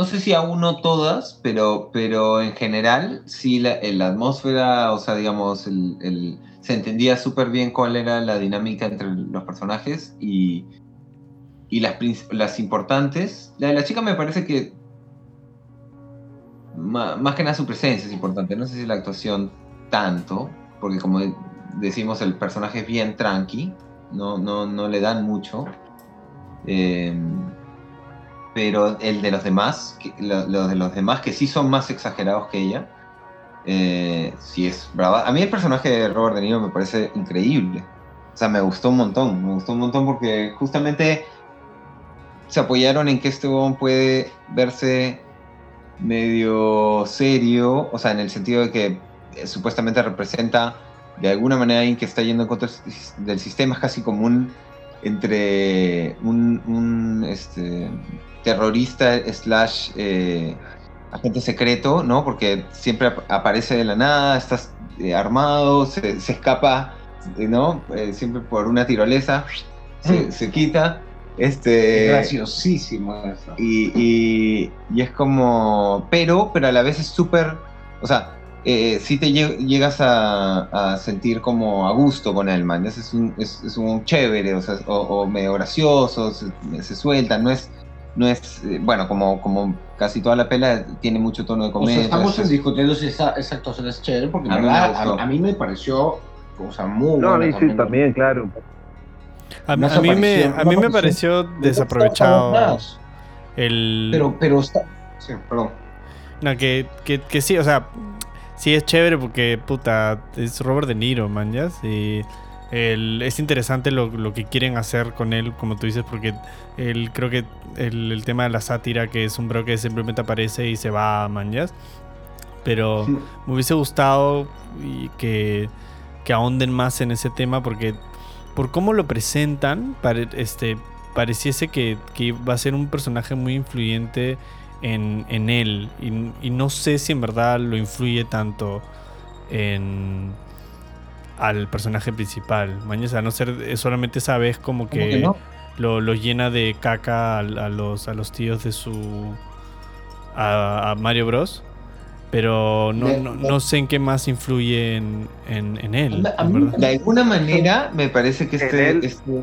No sé si aún no todas, pero, pero en general sí la, la atmósfera, o sea, digamos, el, se entendía súper bien cuál era la dinámica entre los personajes y, y las, las importantes. La de la chica me parece que más que nada su presencia es importante, no sé si la actuación tanto, porque como decimos el personaje es bien tranqui, no, no, no le dan mucho. Eh, pero el de los demás, los de los demás que sí son más exagerados que ella, eh, sí es brava. A mí el personaje de Robert De Niro me parece increíble. O sea, me gustó un montón, me gustó un montón porque justamente se apoyaron en que este huevón puede verse medio serio, o sea, en el sentido de que eh, supuestamente representa de alguna manera alguien que está yendo en contra del sistema, es casi como un entre un, un, este, terrorista slash eh, agente secreto, ¿no? Porque siempre ap- aparece de la nada, estás eh, armado, se, se escapa, ¿no? Eh, siempre por una tirolesa, se, se quita. Este, Graciosísimo eso. y, y- y es como. Pero, pero a la vez es súper. O sea, eh, sí te lle- llegas a, a sentir como a gusto con él, man. Es, es un, es, es un chévere, o, sea, o, o medio gracioso, se, se suelta, no es. No es, eh, bueno, como, como casi toda la pela tiene mucho tono de O comedia. sea, estamos entonces- discutiendo si esa, esa actuación es chévere, porque en A mí me verdad, a, a mí me pareció, o sea, muy No, a mí sí, también, claro. A, mí me, a mí me pareció desaprovechado el... Pero, pero está... Sí, perdón. No, que, que, que sí, o sea, sí es chévere porque, puta, es Robert De Niro, man, ¿ya? Y el- es interesante lo, lo que quieren hacer con él, como tú dices, porque él, creo que el, el tema de la sátira, que es un bro que simplemente aparece y se va, man, ¿ya? Pero me hubiese gustado y que, que ahonden más en ese tema porque por cómo lo presentan, pare- este, pareciese que, que va a ser un personaje muy influyente en, en él y, y no sé si en verdad lo influye tanto en al personaje principal. Mañana, a no ser eh, solamente esa vez como ¿Cómo que, que no? lo, lo llena de caca a, a los, a los tíos de su... a, a Mario Bros. Pero no, no, no sé en qué más influye en, en, en él. A mí-. De alguna manera, me parece que este. él- este-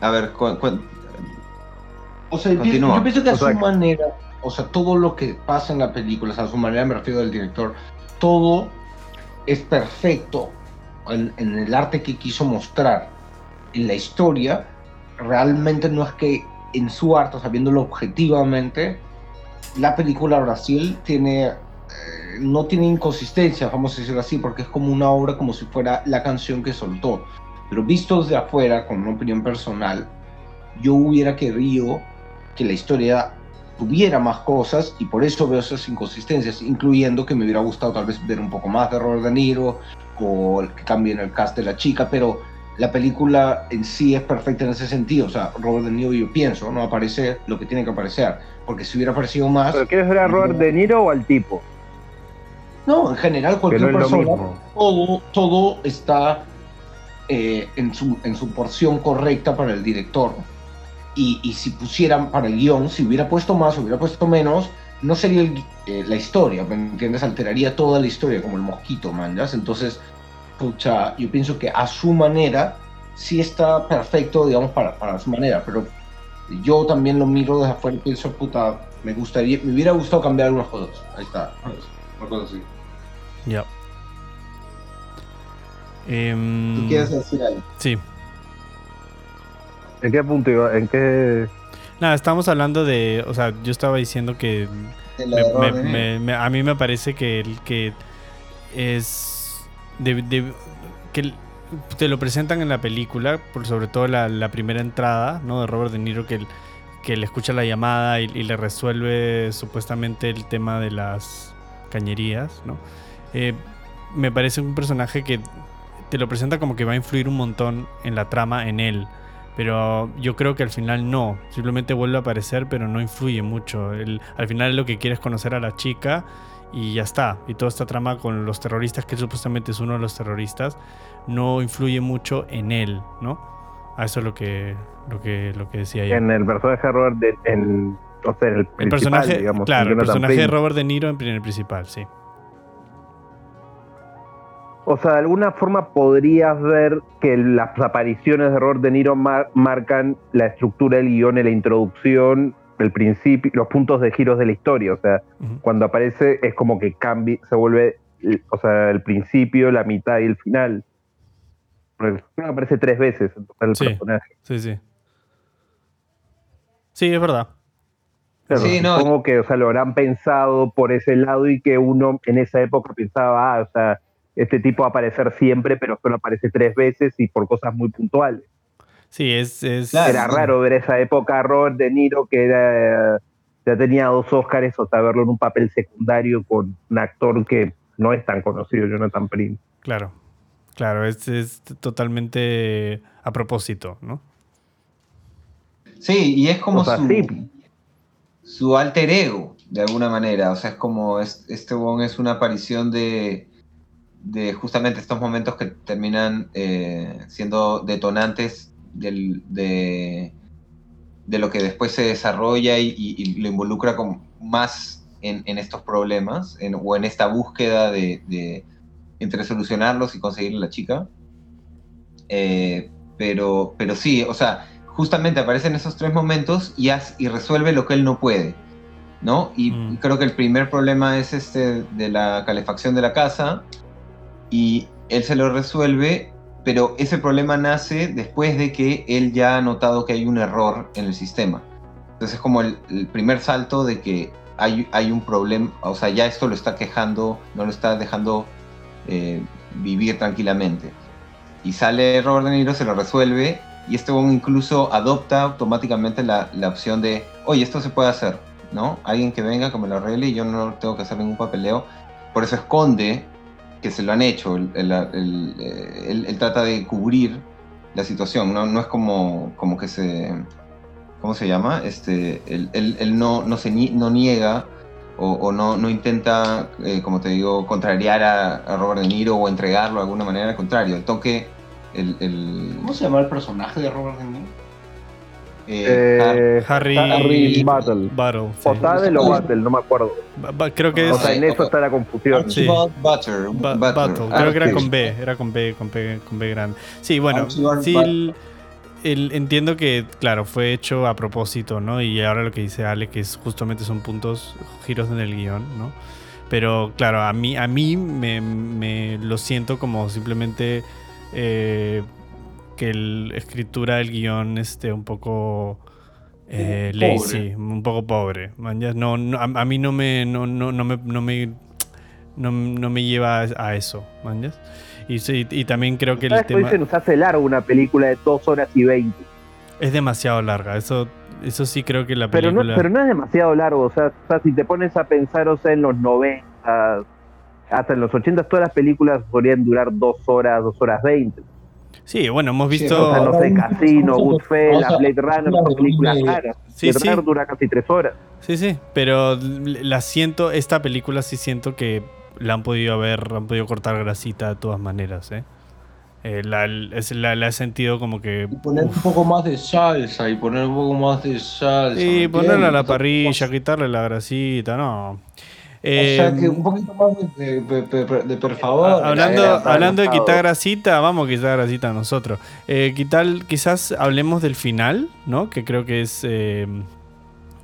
a ver, cu- cu- O sea, yo, Continúa. yo pienso que a O sea, su manera, o sea, todo lo que pasa en la película, a su manera me refiero del director, todo es perfecto en, en el arte que quiso mostrar. En la historia, realmente no es que en su arte, o sea, viéndolo objetivamente, la película Brasil tiene, eh, no tiene inconsistencia, vamos a decirlo así, porque es como una obra como si fuera la canción que soltó. Pero visto desde afuera, con una opinión personal, yo hubiera querido que la historia tuviera más cosas y por eso veo esas inconsistencias, incluyendo que me hubiera gustado tal vez ver un poco más de Robert De Niro o el que cambien el cast de la chica, pero la película en sí es perfecta en ese sentido, o sea, Robert De Niro yo pienso, no aparece lo que tiene que aparecer, porque si hubiera aparecido más, ¿Pero quieres ver a Robert De Niro o al tipo? no, en general no cualquier persona, todo, todo está eh, en, su, en su porción correcta para el director. Y, y si pusieran para el guion, si hubiera puesto más, hubiera puesto menos, no sería el eh, la historia, ¿me entiendes? Alteraría toda la historia, como el mosquito, mandas. Entonces, pucha, yo pienso que a su manera sí está perfecto, digamos, para, para su manera, pero yo también lo miro desde afuera y pienso, puta, me gustaría, me hubiera gustado cambiar algunas cosas. Ahí está, una cosa así. Ya. Em, ¿Tú quieres decir algo? Sí. ¿En qué punto iba? ¿En qué...? Nada, estamos hablando de. O sea, yo estaba diciendo que la me- a mí me parece que el que es de- de- que te lo presentan en la película por sobre todo la, la primera entrada no de Robert De Niro que el- que le escucha la llamada y, y le resuelve supuestamente el tema de las cañerías no Eh, me parece un personaje que te lo presenta como que va a influir un montón en la trama en él pero yo creo que al final no. Simplemente vuelve a aparecer, pero no influye mucho. El- al final lo que quiere es conocer a la chica y ya está. Y toda esta trama con los terroristas, que él supuestamente es uno de los terroristas, no influye mucho en él, ¿no? A eso es lo que, lo que, lo que decía yo. En el personaje de Robert De... En, o sea, el, personaje, digamos, claro, el personaje de. Robert De Niro en el principal, sí. O sea, de alguna forma podrías ver que las apariciones de Robert De Niro mar- marcan la estructura del guion en la introducción, el principio, los puntos de giros de la historia. O sea, cuando aparece es como que cambia, se vuelve, o sea, el principio, la mitad y el final. Porque aparece tres veces en total el Sí. personaje. Sí, sí. Sí, es verdad. Claro, Sí, no. supongo que o sea, lo habrán pensado por ese lado y que uno en esa época pensaba, ah, o sea, este tipo va a aparecer siempre, pero solo aparece tres veces y por cosas muy puntuales. Sí, es... es Claro. Era raro ver esa época a Robert De Niro que era, ya tenía dos Oscars, o sea, verlo en un papel secundario con un actor que no es tan conocido, Jonathan Prince. Claro, claro, es, es totalmente a propósito, ¿no? Sí, y es como O sea, su, sí. su alter ego, de alguna manera. O sea, es como es- este bon es una aparición de, de justamente estos momentos que terminan eh, siendo detonantes del- de, de lo que después se desarrolla y, y- y lo involucra con, más en, en estos problemas en- o en esta búsqueda de, de entre solucionarlos y conseguirle a la chica. Eh, pero, pero sí, o sea, justamente aparecen esos tres momentos y resuelve lo que él no puede, ¿no? Y Mm. creo que el primer problema es este de la calefacción de la casa y él se lo resuelve, pero ese problema nace después de que él ya ha notado que hay un error en el sistema. Entonces es como el, primer salto de que hay, un problema, o sea, ya esto lo está quejando, no lo está dejando eh, vivir tranquilamente. Y sale Robert De Niro, se lo resuelve y este bon incluso adopta automáticamente la, la opción de, oye, esto se puede hacer, ¿no? Alguien que venga, que me lo arregle y yo no tengo que hacer ningún papeleo. Por eso esconde que se lo han hecho. Él, él- eh, él- él trata de cubrir la situación, no, no es como, como que se... ¿Cómo se llama? Este, él, no, no, se no niega o, no, no intenta, eh, como te digo, contrariar a, Robert De Niro o entregarlo de alguna manera, al contrario, el toque, ¿Cómo se llama el personaje de Robert De Niro? Eh, Eh, Harry, Harry Battle. Battle. sí. O Tadel o Battle, no me acuerdo. Ba- ba- creo que O es sea, en eso está la confusión. Sí. Ba- Butler. Battle. Creo que era con B, era con B, con B, con B grande. Sí, bueno, sí, el- entiendo que, claro, fue hecho a propósito, ¿no? Y ahora lo que dice Ale, que es justamente son puntos, giros en el guion, ¿no? Pero claro, a mí, a mí me, me lo siento como simplemente eh, que la escritura del guion esté un poco eh, lazy, un poco pobre. man, ya No, no, a, a mí no me, no, no, no me, no me, no, no me lleva a, eso, man, ya. Y, sí, y también creo que el tema Se nos hace largo una película de dos horas y veinte. es demasiado larga. Eso, eso sí creo que la Pero no, película. pero no es demasiado largo. O sea, o sea, si te pones a pensar, o sea, en los 90, hasta en los 80, todas las películas podrían durar dos horas, dos horas veinte. Sí, bueno, hemos Sí, visto. O sea, no sé, Casino, Goodfellas, Blade Runner, son películas raras. Sí, Blade sí. Runner dura casi tres horas. Sí, sí, pero la siento, esta película sí siento que la han podido haber, han podido cortar grasita de todas maneras, ¿eh? Eh, la, la, la he sentido como que... Y poner un poco más de salsa y poner un poco más de salsa. Y ¿me ponerla a la parrilla, quitarle la grasita, no. O sea, que un poquito más de, de, de- de- de por favor. a- hablando, hablando de quitar grasita, vamos a quitar grasita nosotros. Eh, quitar- quizás hablemos del final, ¿no? Que creo que es... eh,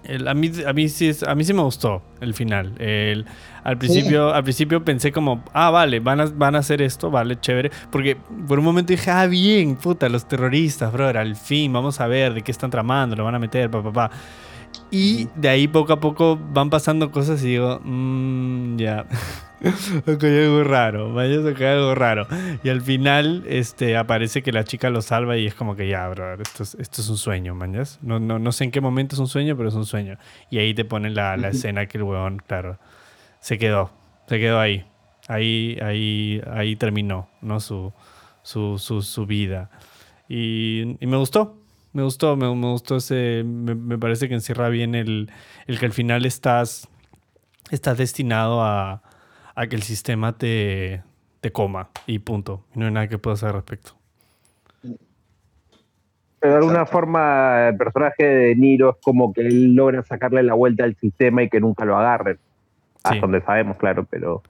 el- a, mí, a, mí sí a mí sí me gustó el final. El- al, principio, al principio pensé como, ah, vale, van a, van a hacer esto, vale, chévere. Porque por un momento dije, ah, bien, puta, los terroristas, brother, al fin, vamos a ver de qué están tramando, lo van a meter, papá, papá. Y de ahí poco a poco van pasando cosas y digo, mmm, ya. ok, algo raro, vaya, ok, hay algo raro. Y al final este, aparece que la chica lo salva y es como que ya, brother, esto es, esto es un sueño, mañas. No, no, no sé en qué momento es un sueño, pero es un sueño. Y ahí te ponen la, la escena que el huevón, claro, se quedó, se quedó ahí. Ahí, ahí, ahí terminó, ¿no? Su, su, su, su vida. Y, y me gustó, me gustó, me, me gustó ese, me, me parece que encierra bien el, el que al final estás, estás destinado a, a que el sistema te, te coma y punto. Y no hay nada que puedas hacer al respecto. Pero de alguna forma el personaje de Niro es como que él logra sacarle la vuelta al sistema y que nunca lo agarren. Hasta Sí. donde sabemos, claro, pero...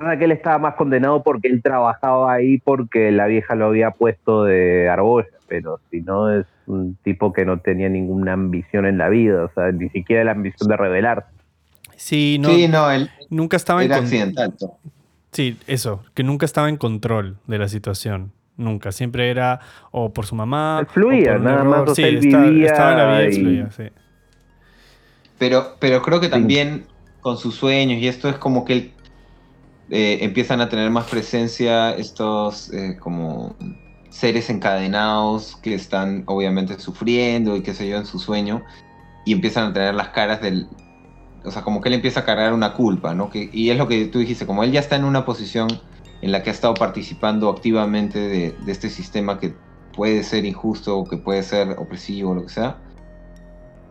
Nada que él estaba más condenado porque él trabajaba ahí porque la vieja lo había puesto de argolla, pero si no es un tipo que no tenía ninguna ambición en la vida, o sea, ni siquiera la ambición de rebelarse. Sí, no, sí, no, él nunca estaba en era con- accidental. Sí, eso, que nunca estaba en control de la situación. Nunca, siempre era o por su mamá. Fluía, nada error. más, Sí, él estaba, vivía estaba en la vida y y- fluía, sí. Pero, pero creo que Sí. también con sus sueños y esto es como que él, eh, empiezan a tener más presencia estos eh, como seres encadenados que están obviamente sufriendo y qué sé yo en su sueño y empiezan a tener las caras del... O sea, como que él empieza a cargar una culpa, ¿no? Que, y es lo que tú dijiste, como él ya está en una posición en la que ha estado participando activamente de, de este sistema que puede ser injusto o que puede ser opresivo o lo que sea.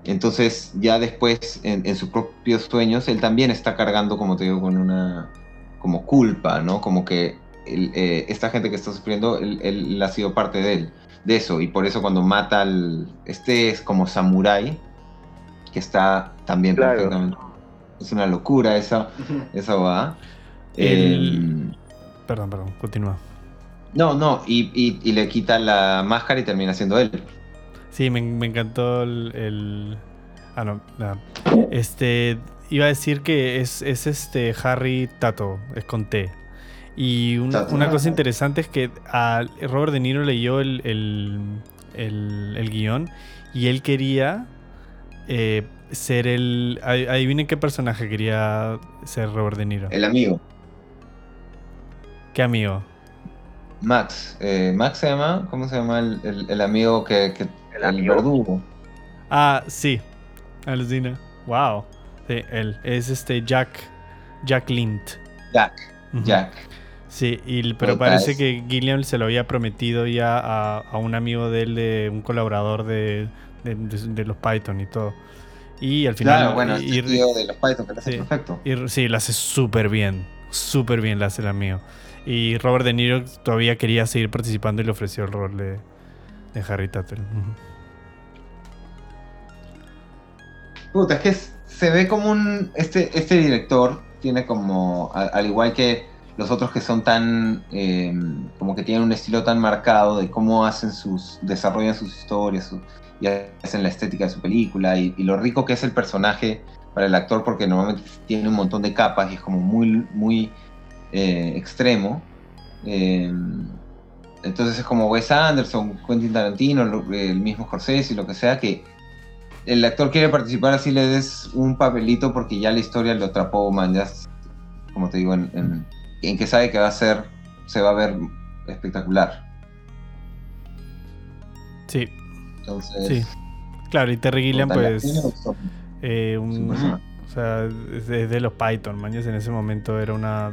Entonces, ya después, en, en sus propios sueños, él también está cargando, como te digo, con una como culpa, ¿no? Como que eh, esta gente que está sufriendo, él, él ha sido parte de él, de eso. Y por eso cuando mata al... Este es como samurái, que está también Claro. perfectamente... Es una locura esa, esa va. El- Perdón, perdón, continúa. no, no, y, y- y le quita la máscara y termina siendo él. Sí, me, me encantó el, el- Ah, no, nada. Este. Iba a decir que es, es este Harry Tato, es con T. Y un- Tato. una cosa interesante es que a Robert De Niro leyó el, el, el- el guion y él quería eh, ser el. adi- Adivinen qué personaje quería ser Robert De Niro. El amigo, ¿Qué amigo? Max. Eh, Max se llama, ¿cómo se llama el, el- el amigo que, que- ¿El el, amigo? verdugo? Ah, sí. Alucina. Wow. Él. Es este Jack. Jack Lint. Jack. Jack. Sí, y, pero parece es- que Gilliam se lo había prometido ya a, a un amigo de él, de un colaborador de, de- de- de los Python y todo. Y al final. Claro, bueno, y, este tío de los Python que lo hace sí. perfecto. y- sí, lo hace súper bien. Súper bien lo hace el amigo. Y Robert De Niro todavía quería seguir participando y le ofreció el rol de, de Harry Tattle. Ujú. Puta, es que es- se ve como un. Este, este director tiene como. al igual que los otros que son tan. eh, como que tienen un estilo tan marcado de cómo hacen sus. desarrollan sus historias y hacen la estética de su película y, lo rico que es el personaje para el actor porque normalmente tiene un montón de capas y es como muy. muy eh, extremo. Eh, entonces es como Wes Anderson, Quentin Tarantino, el mismo Scorsese y lo que sea, que el actor quiere participar así le des un papelito porque ya la historia lo atrapó, man, ya, como te digo, en, en- en que sabe que va a ser, se va a ver espectacular. Sí, Entonces, sí. Claro, y Terry Gilliam, pues. eh, un, personaje. O sea, es de, los Python, mañas en ese momento era una.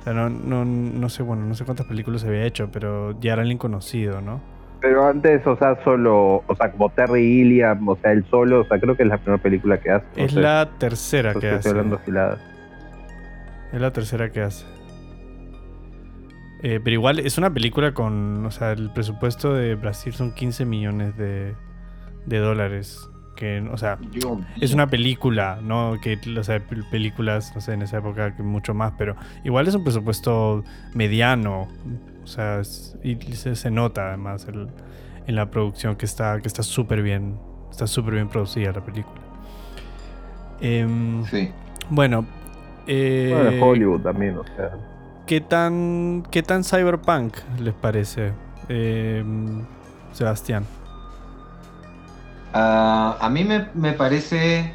O sea, no, no, no sé, bueno, no sé cuántas películas se había hecho, pero ya era alguien conocido, ¿no? Pero antes, o sea, solo, o sea, como Terry Gilliam, o sea, él solo, o sea, creo que es la primera película que hace. no es sé, la tercera que hace. hablando. Es la tercera que hace. Eh, pero igual es una película con. O sea, el presupuesto de Brasil son 15 millones de, de dólares. Que, o sea, es una película, ¿no? Que, o sea, pel- películas, no sé, en esa época que mucho más, pero igual es un presupuesto mediano. O sea, es- y se, se nota además el- en la producción que está que está súper bien. Está súper bien producida la película. Em, Sí. bueno. eh, Bueno, Hollywood también, o sea. ¿Qué tan, qué tan cyberpunk les parece, em, Sebastián? Ah, a mí me, me parece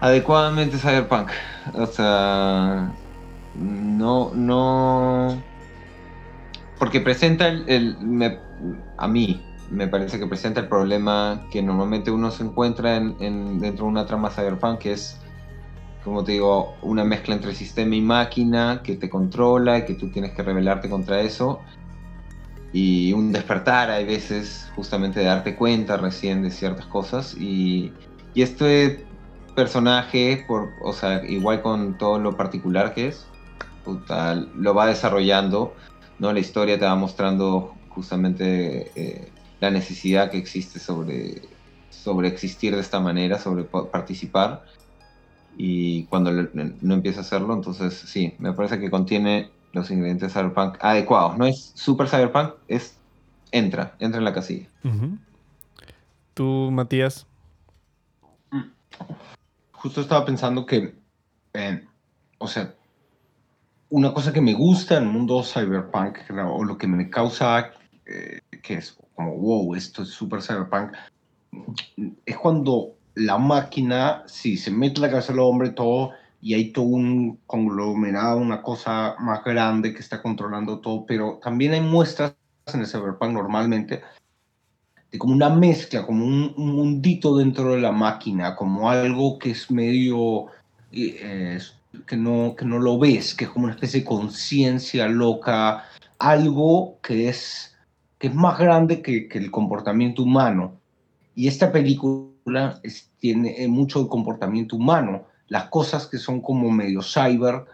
adecuadamente cyberpunk. O sea, no, no, porque presenta el, el- me- a mí me parece que presenta el problema que normalmente uno se encuentra en, en- dentro de una trama cyberpunk, que es, como te digo, una mezcla entre sistema y máquina que te controla y que tú tienes que rebelarte contra eso. Y un despertar hay veces justamente de darte cuenta recién de ciertas cosas. Y, y este personaje, por, o sea, igual con todo lo particular que es, puta, lo va desarrollando ¿no? La historia te va mostrando justamente eh, la necesidad que existe sobre, sobre existir de esta manera, sobre participar. Y cuando le- no empieza a hacerlo, entonces sí, me parece que contiene los ingredientes cyberpunk adecuados. No es super cyberpunk, es entra, entra en la casilla. Tú, Matías. Justo estaba pensando que, eh, o sea, una cosa que me gusta en el mundo cyberpunk, o lo que me causa eh, que es como, wow, esto es super cyberpunk, es cuando la máquina, sí, se mete la cabeza del hombre, todo, y hay todo un conglomerado, una cosa más grande que está controlando todo, pero también hay muestras en el cyberpunk normalmente de como una mezcla, como un, un mundito dentro de la máquina, como algo que es medio, eh, que, no, que no lo ves, que es como una especie de conciencia loca, algo que es, que es más grande que, que el comportamiento humano. Y esta película tiene eh, mucho de comportamiento humano. Las cosas que son como medio cyber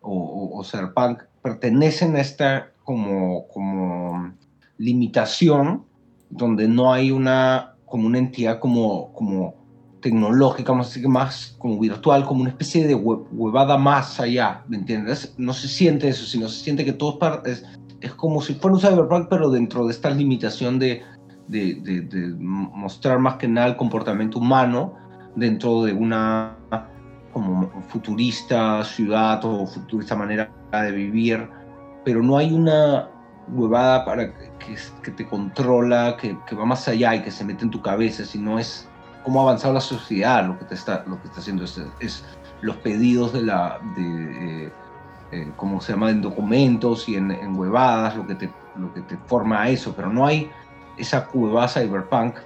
o, o, o cyberpunk pertenecen a esta como, como limitación donde no hay una como una entidad como, como tecnológica, más, más como virtual, como una especie de hue- huevada más allá, ¿me entiendes? No se siente eso, sino se siente que todo es, es, como si fuera un cyberpunk, pero dentro de esta limitación de, de, de- de mostrar más que nada el comportamiento humano dentro de una como futurista ciudad o futurista manera de vivir, pero no hay una huevada para que, que te controla, que, que, va más allá y que se mete en tu cabeza, sino es cómo ha avanzado la sociedad, lo que te está, lo que está haciendo es, es los pedidos de la, de, eh, eh, ¿cómo se llama?, en documentos y en, en, huevadas, lo que, te, lo que te forma a eso, pero no hay esa huevada cyberpunk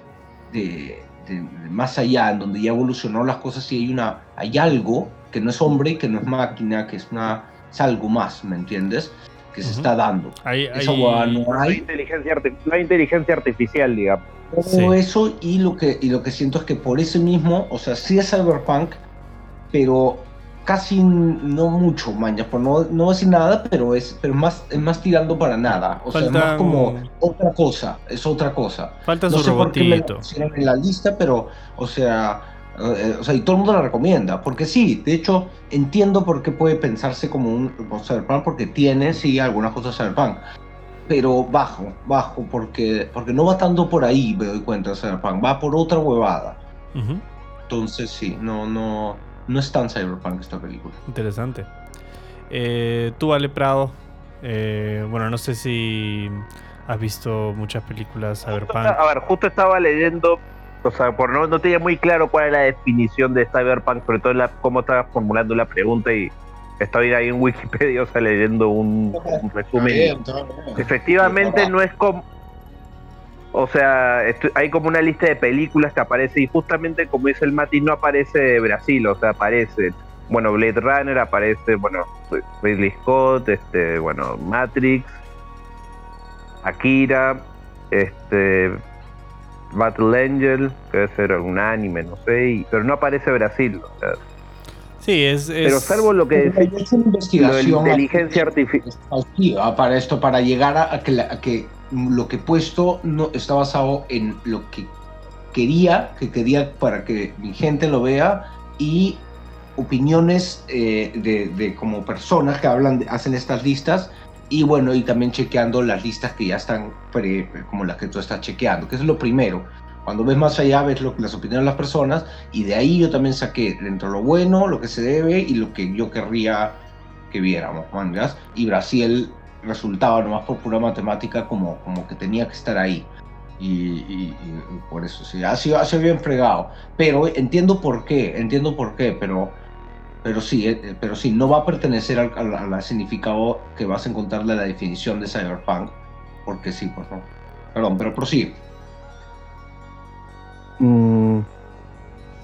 de, de, de, más allá, en donde ya evolucionó las cosas y hay, una, hay algo que no es hombre que no es máquina, que es, una, es algo más, ¿me entiendes? que se uh -huh. está dando. Hay, Esa no hay. La inteligencia, la inteligencia artificial, digamos. Todo sí. eso y lo, que, y lo que siento es que por eso mismo, o sea, sí es cyberpunk, pero casi no mucho, maña, por no, no decir nada, pero es, pero más, es más tirando para nada. O Falta, sea, es más como otra cosa, es otra cosa. Falta no su sé robotito. por qué me en la lista, pero, o sea, eh, o sea, y todo el mundo la recomienda, porque sí, de hecho, entiendo por qué puede pensarse como un como cyberpunk, porque tiene, sí, algunas cosas cyberpunk, pero bajo, bajo, porque, porque no va tanto por ahí, me doy cuenta, cyberpunk, va por otra huevada. Uh -huh. Entonces, sí, no, no, no es tan cyberpunk esta película. Interesante. Eh, tú, Ale Prado, eh, bueno, no sé si has visto muchas películas cyberpunk. A ver, justo estaba leyendo o sea, por no, no tenía muy claro cuál era la definición de cyberpunk, sobre todo la, cómo estaba formulando la pregunta y estoy ahí en Wikipedia, o sea, leyendo un, un resumen. Bien, bien. Efectivamente no es como... O sea, estoy, hay como una lista de películas que aparece y justamente como dice el Mati, no aparece Brasil, o sea, aparece, bueno, Blade Runner, aparece, bueno, Ridley Scott, este, bueno, Matrix, Akira, este, Battle Angel, que debe ser algún anime, no sé, y, pero no aparece Brasil. O sea, sí, es, es, Pero salvo lo que es una investigación de inteligencia artificial para esto, para llegar a, a, que, la, a, que, lo que he puesto no está basado en lo que quería, que quería para que mi gente lo vea y opiniones eh, de, de, como personas que hablan, de, hacen estas listas y bueno, y también chequeando las listas que ya están pre, como las que tú estás chequeando, que es lo primero. Cuando ves más allá, ves lo, las opiniones de las personas y de ahí yo también saqué dentro lo bueno, lo que se debe y lo que yo querría que viéramos, mangas. Y Brasil resultaba nomás por pura matemática como, como que tenía que estar ahí. Y, y, y por eso sí, ha sido, ha sido bien fregado. Pero entiendo por qué, entiendo por qué, pero pero sí, eh, pero sí, no va a pertenecer al, al, al, significado que vas a encontrarle a la definición de cyberpunk, porque sí, por favor. Perdón, pero prosigue. Mm,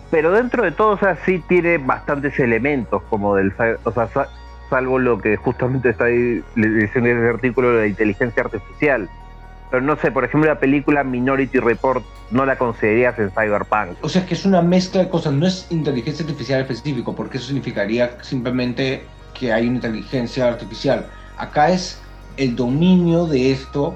pero dentro de todo, o sea, sí tiene bastantes elementos como del, o sea, salvo lo que justamente está ahí diciendo en ese artículo de la inteligencia artificial. Pero no sé, por ejemplo, la película Minority Report no la considerarías en Cyberpunk. O sea, que es una mezcla de cosas, no es inteligencia artificial específico, porque eso significaría simplemente que hay una inteligencia artificial. Acá es el dominio de esto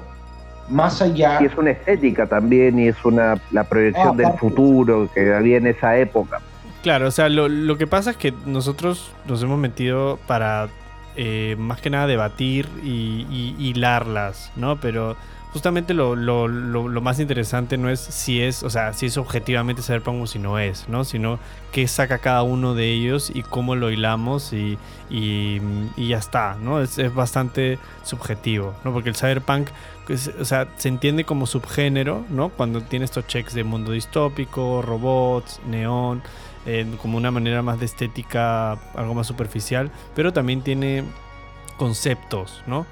más allá. Y es una estética también, y es una la proyección Ah, del futuro que había en esa época. Claro, o sea, lo, lo que pasa es que nosotros nos hemos metido para eh, más que nada debatir y, y hilarlas, ¿no? Pero justamente lo, lo- lo- lo más interesante no es si es, o sea, si es objetivamente Cyberpunk o si no es, ¿no? Sino qué saca cada uno de ellos y cómo lo hilamos y, y- y ya está, ¿no? Es, es bastante subjetivo, ¿no? Porque el Cyberpunk, o sea, se entiende como subgénero, ¿no? Cuando tiene estos checks de mundo distópico, robots, neón, eh, como una manera más de estética, algo más superficial, pero también tiene conceptos, ¿no?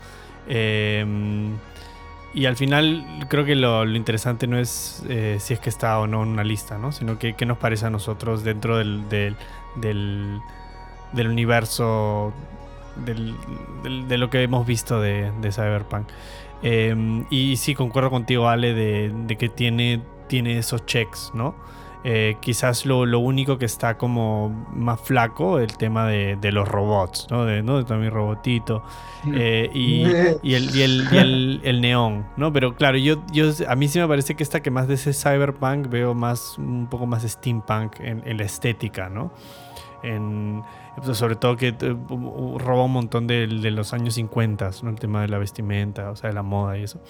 Eh, y al final creo que lo, interesante no es eh, si es que está o no en una lista, ¿no? Sino que qué nos parece a nosotros dentro del, del, universo de lo que hemos visto de Cyberpunk. Eh, y sí, concuerdo contigo, Ale, de, de que tiene, tiene esos checks, ¿no? Eh, quizás lo, lo único que está como más flaco, el tema de, de los robots, ¿no? De, ¿no? de también robotito. eh, y, y el, y el, y el- el neón, ¿no? Pero claro, yo, yo, a mí sí me parece que esta que más de ese cyberpunk veo más, un poco más steampunk en, en la estética, ¿no? En, pues, sobre todo que eh, roba un montón de, de los años 50, ¿no? El tema de la vestimenta, o sea, de la moda y eso.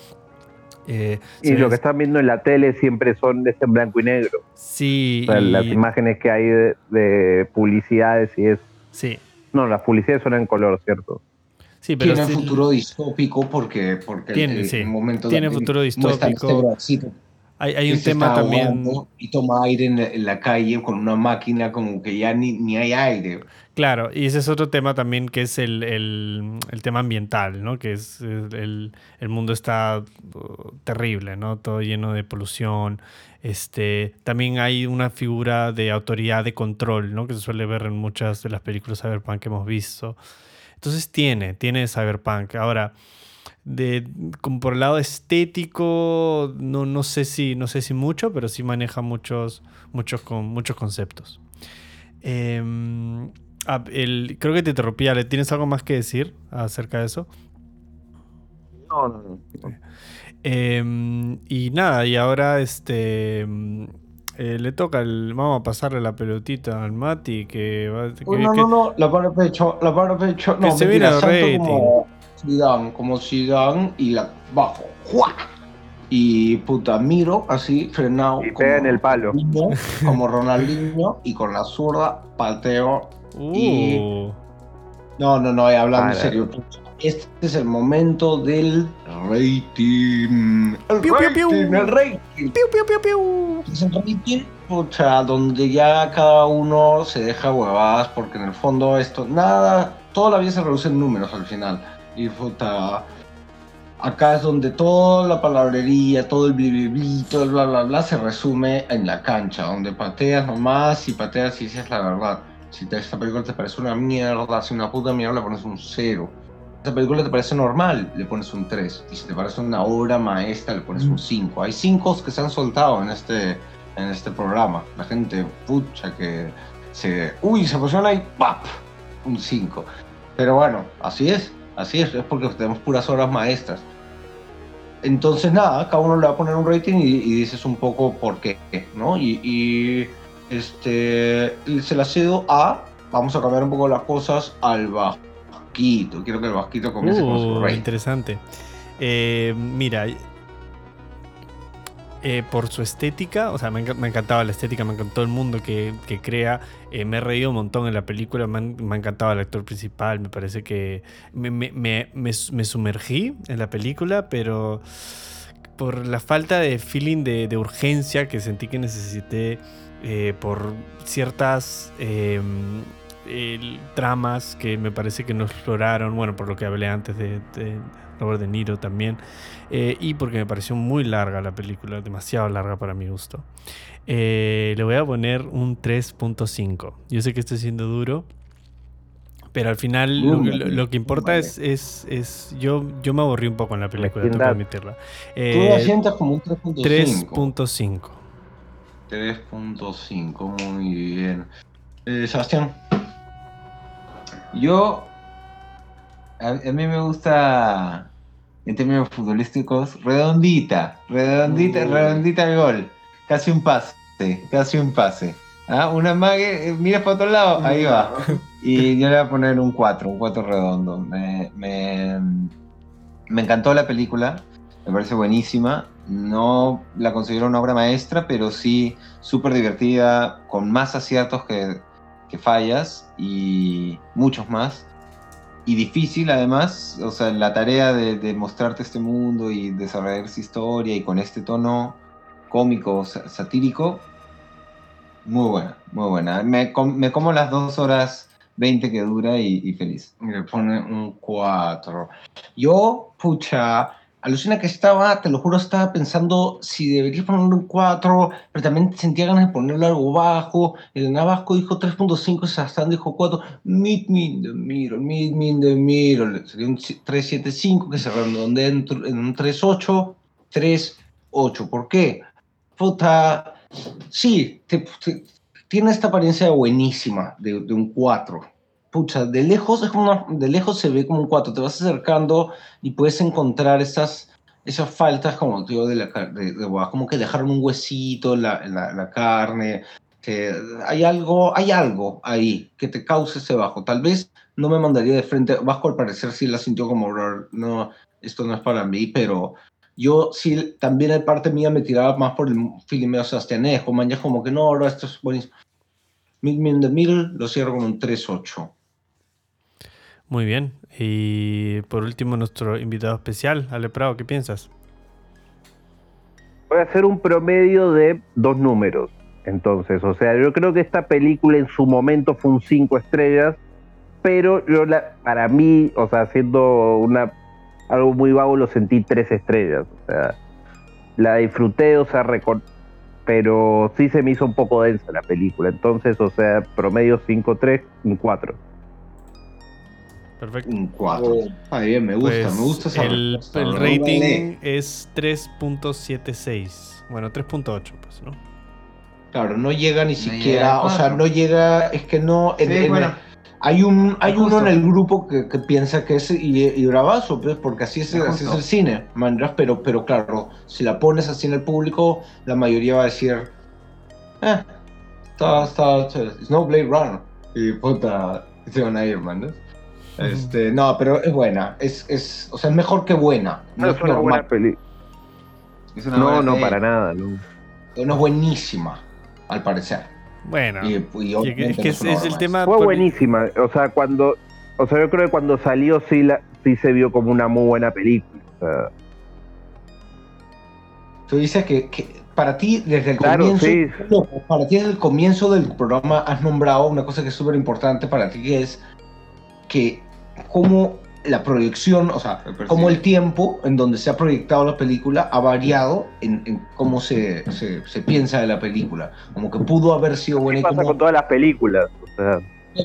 Eh, Y lo que están viendo en la tele siempre son es en blanco y negro. Sí, O sea, y- las imágenes que hay de, de publicidades y es... sí, No, las publicidades son en color, ¿cierto? sí, pero tiene sí- futuro distópico porque, porque el- Tiene, el, sí. momento Tiene de- futuro muestra distópico. este hay, hay un se tema está también... y toma aire en la, en la calle con una máquina como que ya ni, ni hay aire. Claro, y ese es otro tema también que es el, el- tema ambiental, ¿no? Que es el, el mundo está uh, terrible, ¿no? Todo lleno de polución. Este, también hay una figura de autoridad de control, ¿no? Que se suele ver en muchas de las películas cyberpunk que hemos visto. Entonces tiene, tiene cyberpunk. Ahora, de, como por el lado estético, no, no sé si, no sé si mucho, pero sí maneja muchos, muchos, con, muchos conceptos. Em, ah, el- creo que te interrumpí, Ale. ¿Tienes algo más que decir acerca de eso? No, no, no. Em, y nada, y ahora este em, eh, le toca el, vamos a pasarle la pelotita al Mati que va que- Uy, no, que- no, no, la para pecho, la para pecho. que No, se viene rating. como Zidane, como Zidane y la bajo. Y puta, miro así, frenado. Y pega en el palo. Como Ronaldinho, y con la zurda pateo. Y- Uh, No, no, no, hablando en serio. Este es el momento del rating. El Piu, piu, piu. rating, el rating. piu, piu, piu, piu. Es un rating, pucha, donde ya cada uno se deja huevadas, porque en el fondo esto, nada, toda la vida se reduce en números al final. Y puta, acá es donde toda la palabrería, todo el bli, todo el bla bla bla se resume en la cancha, donde pateas nomás y pateas y dices la verdad. Si te, esta película te parece una mierda, si una puta mierda, le pones un cero. Esta película te parece normal, le pones un 3. Y si te parece una obra maestra, le pones un 5. Hay 5 que se han soltado en este, en este programa. La gente, pucha, que se. Uy, se emociona y ¡pap! Un 5. Pero bueno, así es. Así es. Es porque tenemos puras obras maestras. Entonces, nada, cada uno le va a poner un rating y, y dices un poco por qué, ¿no? Y, y, este, se la cedo a. Vamos a cambiar un poco las cosas al Vasquito. Quiero que el Vasquito comience con su Uh, rating. interesante. Eh, mira, eh, por su estética, o sea, me, me encantaba la estética, me encantó el mundo que, que crea. eh, me he reído un montón en la película, me, han- me ha encantado el actor principal, me parece que me, me- me- me- me sumergí en la película, pero por la falta de feeling de, de urgencia que sentí que necesité eh, por ciertas eh, el- tramas que me parece que no exploraron, bueno, por lo que hablé antes de, de Robert De Niro también, eh, y porque me pareció muy larga la película, demasiado larga para mi gusto. Eh, le voy a poner un 3.5. Yo sé que estoy siendo duro. Pero al final lo, que importa es, es, es- yo, yo me aburrí un poco en la película, tengo que admitirla. Tú la Eh, sientas como un 3.5. 3.5. 3.5, muy bien. Eh, Sebastián. Yo, a, a mí me gusta en términos futbolísticos, redondita, redondita, redondita el gol. Casi un pase, casi un pase. Ah, Una mague, eh, mira para otro lado, ahí va. Y yo le voy a poner un 4, un 4 redondo. Me, me, me encantó la película, me parece buenísima. No la considero una obra maestra, pero sí súper divertida, con más aciertos que, fallas y muchos más. Y difícil además, o sea, la tarea de, de mostrarte este mundo y desarrollar esa historia y con este tono cómico, sa- satírico, muy buena, muy buena. Me, com- me como las dos horas 20 que dura y, y feliz. Me pone un 4. Yo, pucha, alucina que estaba, te lo juro, estaba pensando si debería ponerle un 4, pero también sentía ganas de ponerle algo bajo. El Navasco dijo 3.5, Sastán dijo 4. Meet me in the middle, me in the middle. Sería un 3.75 que se redondea en, en un 3.8, 3.8. ¿Por qué? Puta, sí, te- te- tiene esta apariencia buenísima de, de un 4 pucha, de lejos es una- de lejos se ve como un 4, te vas acercando y puedes encontrar esas, esas faltas como digo, de la de, de- como que dejaron un huesito en la, en la, la carne, que hay algo, hay algo ahí que te cause ese bajo. Tal vez no me mandaría de frente, Vasco al parecer sí la sintió como, "Bro, no, esto no es para mí, pero yo sí, también de parte mía me tiraba más por el sebastianesco, man, ya como que no, bro, esto es buenísimo. In the middle lo cierro con un 3-8. Muy bien. Y por último, nuestro invitado especial, Ale Prado, ¿qué piensas? Voy a hacer un promedio de dos números. Entonces, o sea, yo creo que esta película en su momento fue un cinco estrellas, pero yo la, para mí, o sea, haciendo una algo muy vago, lo sentí tres estrellas. O sea, la disfruté, o sea, recor- pero sí se me hizo un poco densa la película. Entonces, o sea, promedio 5-3, un 4. Perfecto. Un 4. Ah, bien, me gusta, Pues, me gusta esa el, el ¿no? rating Vale. es 3.76. Bueno, 3.8, pues, ¿no? Claro, no llega ni No siquiera, llega o sea, no llega, es que no. en- Sí, en- bueno. hay un, hay uno en el grupo que, que piensa que es y, y bravazo, pues, porque así es, Es así es justo. el cine, manjas, pero, pero claro, si la pones así en el público, la mayoría va a decir, eh, está, está, chévere. es no Blade Runner. Y puta, se van a ir, man. Este, no, pero es buena, es, es, o sea, es mejor que buena. No, No, es es una normal, buena película. Es una No, buena- no, para nada. No. no es buenísima, al parecer. Bueno. Y, y y obviamente es que es, el tema. Fue buenísima. O sea, cuando. O sea, yo creo que cuando salió sí, la, sí se vio como una muy buena película. O sea, Tú dices que, que para ti, desde el Claro, comienzo, sí. no, para ti desde el comienzo del programa has nombrado una cosa que es súper importante para ti, que es que cómo la proyección, o sea, Se cómo el tiempo en donde se ha proyectado la película ha variado en, en cómo se, se, se piensa de la película. Como que pudo haber sido buena ¿Qué pasa como... con todas las películas? O sea,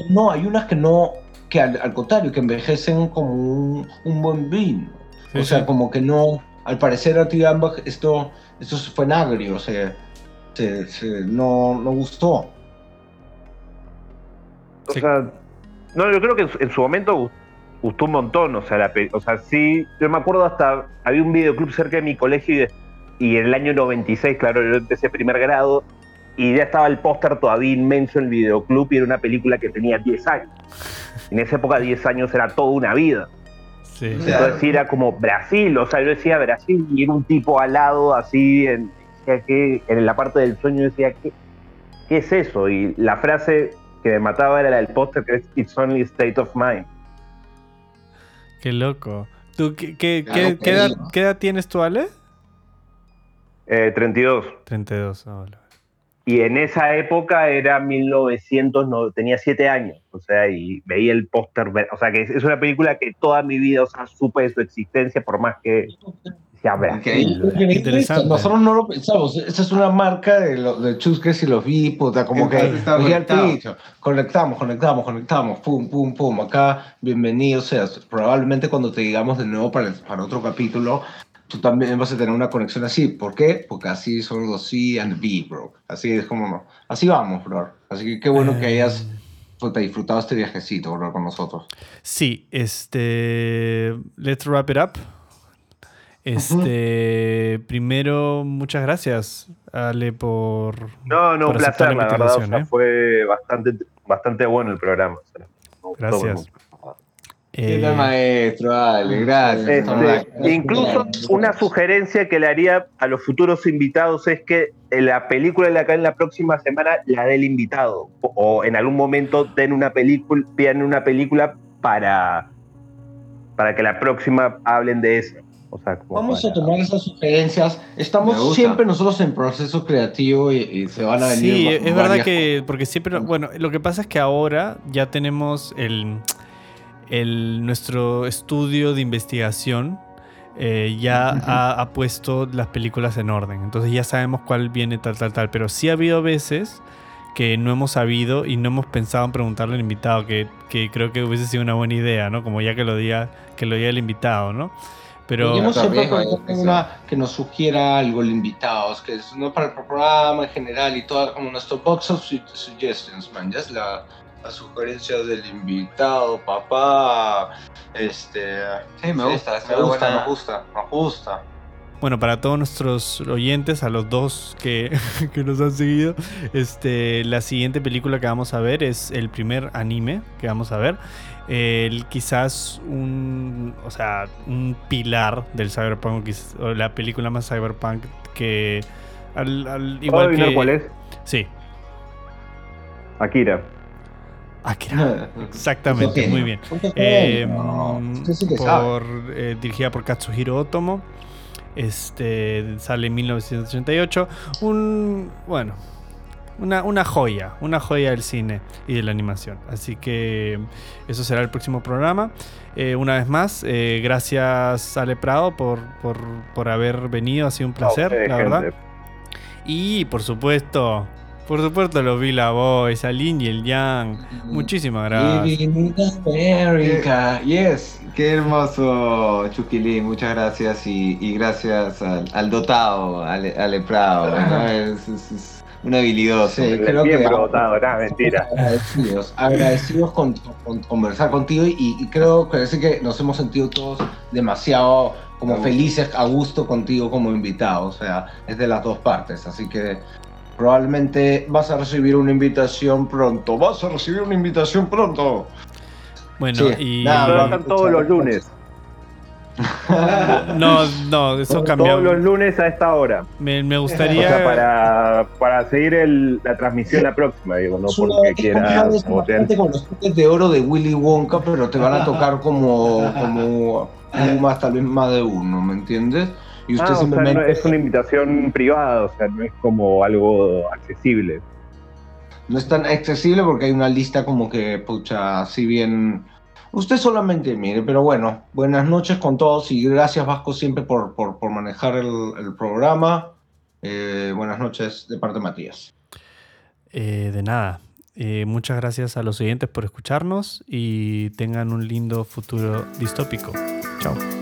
No, hay unas que no, que al, al contrario, que envejecen como un, un buen vino. Sí, o sea, sí. como que no, al parecer a ti Ambach esto, esto se fue en agrio, o sea, se, se- no, no gustó. o Sí. sea, no, yo creo que en su, en su momento gu- gustó un montón. O sea, la, o sea, sí, yo me acuerdo hasta, había un videoclub cerca de mi colegio y, de- y en el año 96, claro, yo empecé primer grado y ya estaba el póster todavía inmenso en el videoclub y era una película que tenía 10 años. En esa época 10 años era toda una vida. Sí. Entonces sí era como Brasil, o sea, yo decía Brasil y era un tipo al lado así, en, que, en la parte del sueño decía, ¿qué, ¿qué es eso? Y la frase que me mataba era la del póster que es It's only a state of mind. Qué loco. ¿Tú qué, qué- Claro, qué- qué edad, edad tienes tú, Ale? Eh, 32. 32. ah, vale. Y en esa época era 1900, no, tenía 7 años, o sea, y veía el póster, o sea, que es, es una película que toda mi vida, o sea, supe de su existencia por más que Brasil. Ok. Interesante. Nosotros no lo pensamos, esa es una marca de, lo, de Chusques y los vi, puta, como que Entonces oye, al picho. conectamos, conectamos, conectamos, pum, pum, pum, acá, bienvenido seas. Probablemente cuando te digamos de nuevo para, el- para otro capítulo, tú también vas a tener una conexión así. ¿Por qué? Porque así son los C and B, bro. Así es como no. Así vamos, bro. Así que qué bueno que hayas Eh, puta, disfrutado este viajecito, bro, con nosotros. Sí, este. Let's wrap it up. Este, primero, muchas gracias, Ale, por. No, no, por un aceptar placer, la verdad. O invitación, sea, ¿eh? fue bastante, bastante bueno el programa. o sea, Gracias. ¿Qué Eh, tal, maestro? Dale, gracias. Este, incluso una sugerencia que le haría a los futuros invitados es que en la película de acá en la próxima semana la dé el invitado o, o en algún momento den una película, pidan una película para para que la próxima hablen de eso. O sea, como Vamos a tomar esas sugerencias. Estamos siempre nosotros en proceso creativo y, y se van a venir. Sí, es verdad que, porque siempre, bueno, lo que pasa es que ahora ya tenemos el, el nuestro estudio de investigación eh, ya ha, ha puesto las películas en orden, entonces ya sabemos cuál viene tal, tal, tal, pero sí ha habido veces que no hemos sabido y no hemos pensado en preguntarle al invitado, que, que creo que hubiese sido una buena idea, ¿no? Como ya que lo diga, que lo diga el invitado, ¿no? Pero... Yo no siempre una que nos sugiera algo el invitado, es que es no para el programa en general y todo, como nuestro box of su- suggestions, man, ya es la, la sugerencia del invitado, papá, este... Sí, me gusta, es me una gusta, buena- nos gusta, nos gusta. Bueno, para todos nuestros oyentes, a los dos que, que nos han seguido, este, la siguiente película que vamos a ver es el primer anime que vamos a ver. El, quizás un, o sea, un pilar del cyberpunk, o la película más cyberpunk que al, al- ¿Puedo igual adivinar que cuál es? sí, Akira. Akira. Exactamente, muy bien. Eh, mm, por, eh, dirigida por Katsuhiro Otomo. Este sale en 1988. Un bueno, una, una joya, una joya del cine y de la animación. Así que eso será el próximo programa. Eh, una vez más, eh, gracias Ale Prado por, por, por haber venido. Ha sido un placer, la verdad. Y por supuesto, por supuesto los vi la voz, a Lin y el Yang. Muchísimas gracias. In America, yes. Qué hermoso, Chuquilín. Muchas gracias y, y gracias al, al dotado, al, al Prado. ¿no? Es, es- es un habilidoso. Sí, creo que votado, nada, mentira. agradecidos, agradecidos con, con conversar contigo y, y creo que parece que nos hemos sentido todos demasiado como A felices, a gusto contigo como invitado, o sea, es de las dos partes, así que probablemente vas a recibir una invitación pronto, vas a recibir una invitación pronto. Bueno, Sí, y. nada, están todos los lunes. No, no, eso cambió. Todos los lunes a esta hora. Me, me O gustaría. sea, para, para seguir el- la transmisión la próxima, digo, no Es porque es quiera como botear. bastante con los tickets de oro de Willy Wonka, pero te van a tocar como, como más, tal vez más de uno, ¿me entiendes? Y usted Ah, o sea, simplemente... no- es una invitación privada, o sea, no es como algo accesible. No es tan accesible porque hay una lista como que, pucha, si bien... Usted solamente mire, pero bueno, buenas noches con todos y gracias Vasco siempre por, por, manejar el, el programa. Eh, buenas noches de parte de Matías. Eh, de nada. Eh, muchas gracias a los oyentes por escucharnos y tengan un lindo futuro distópico. Chao.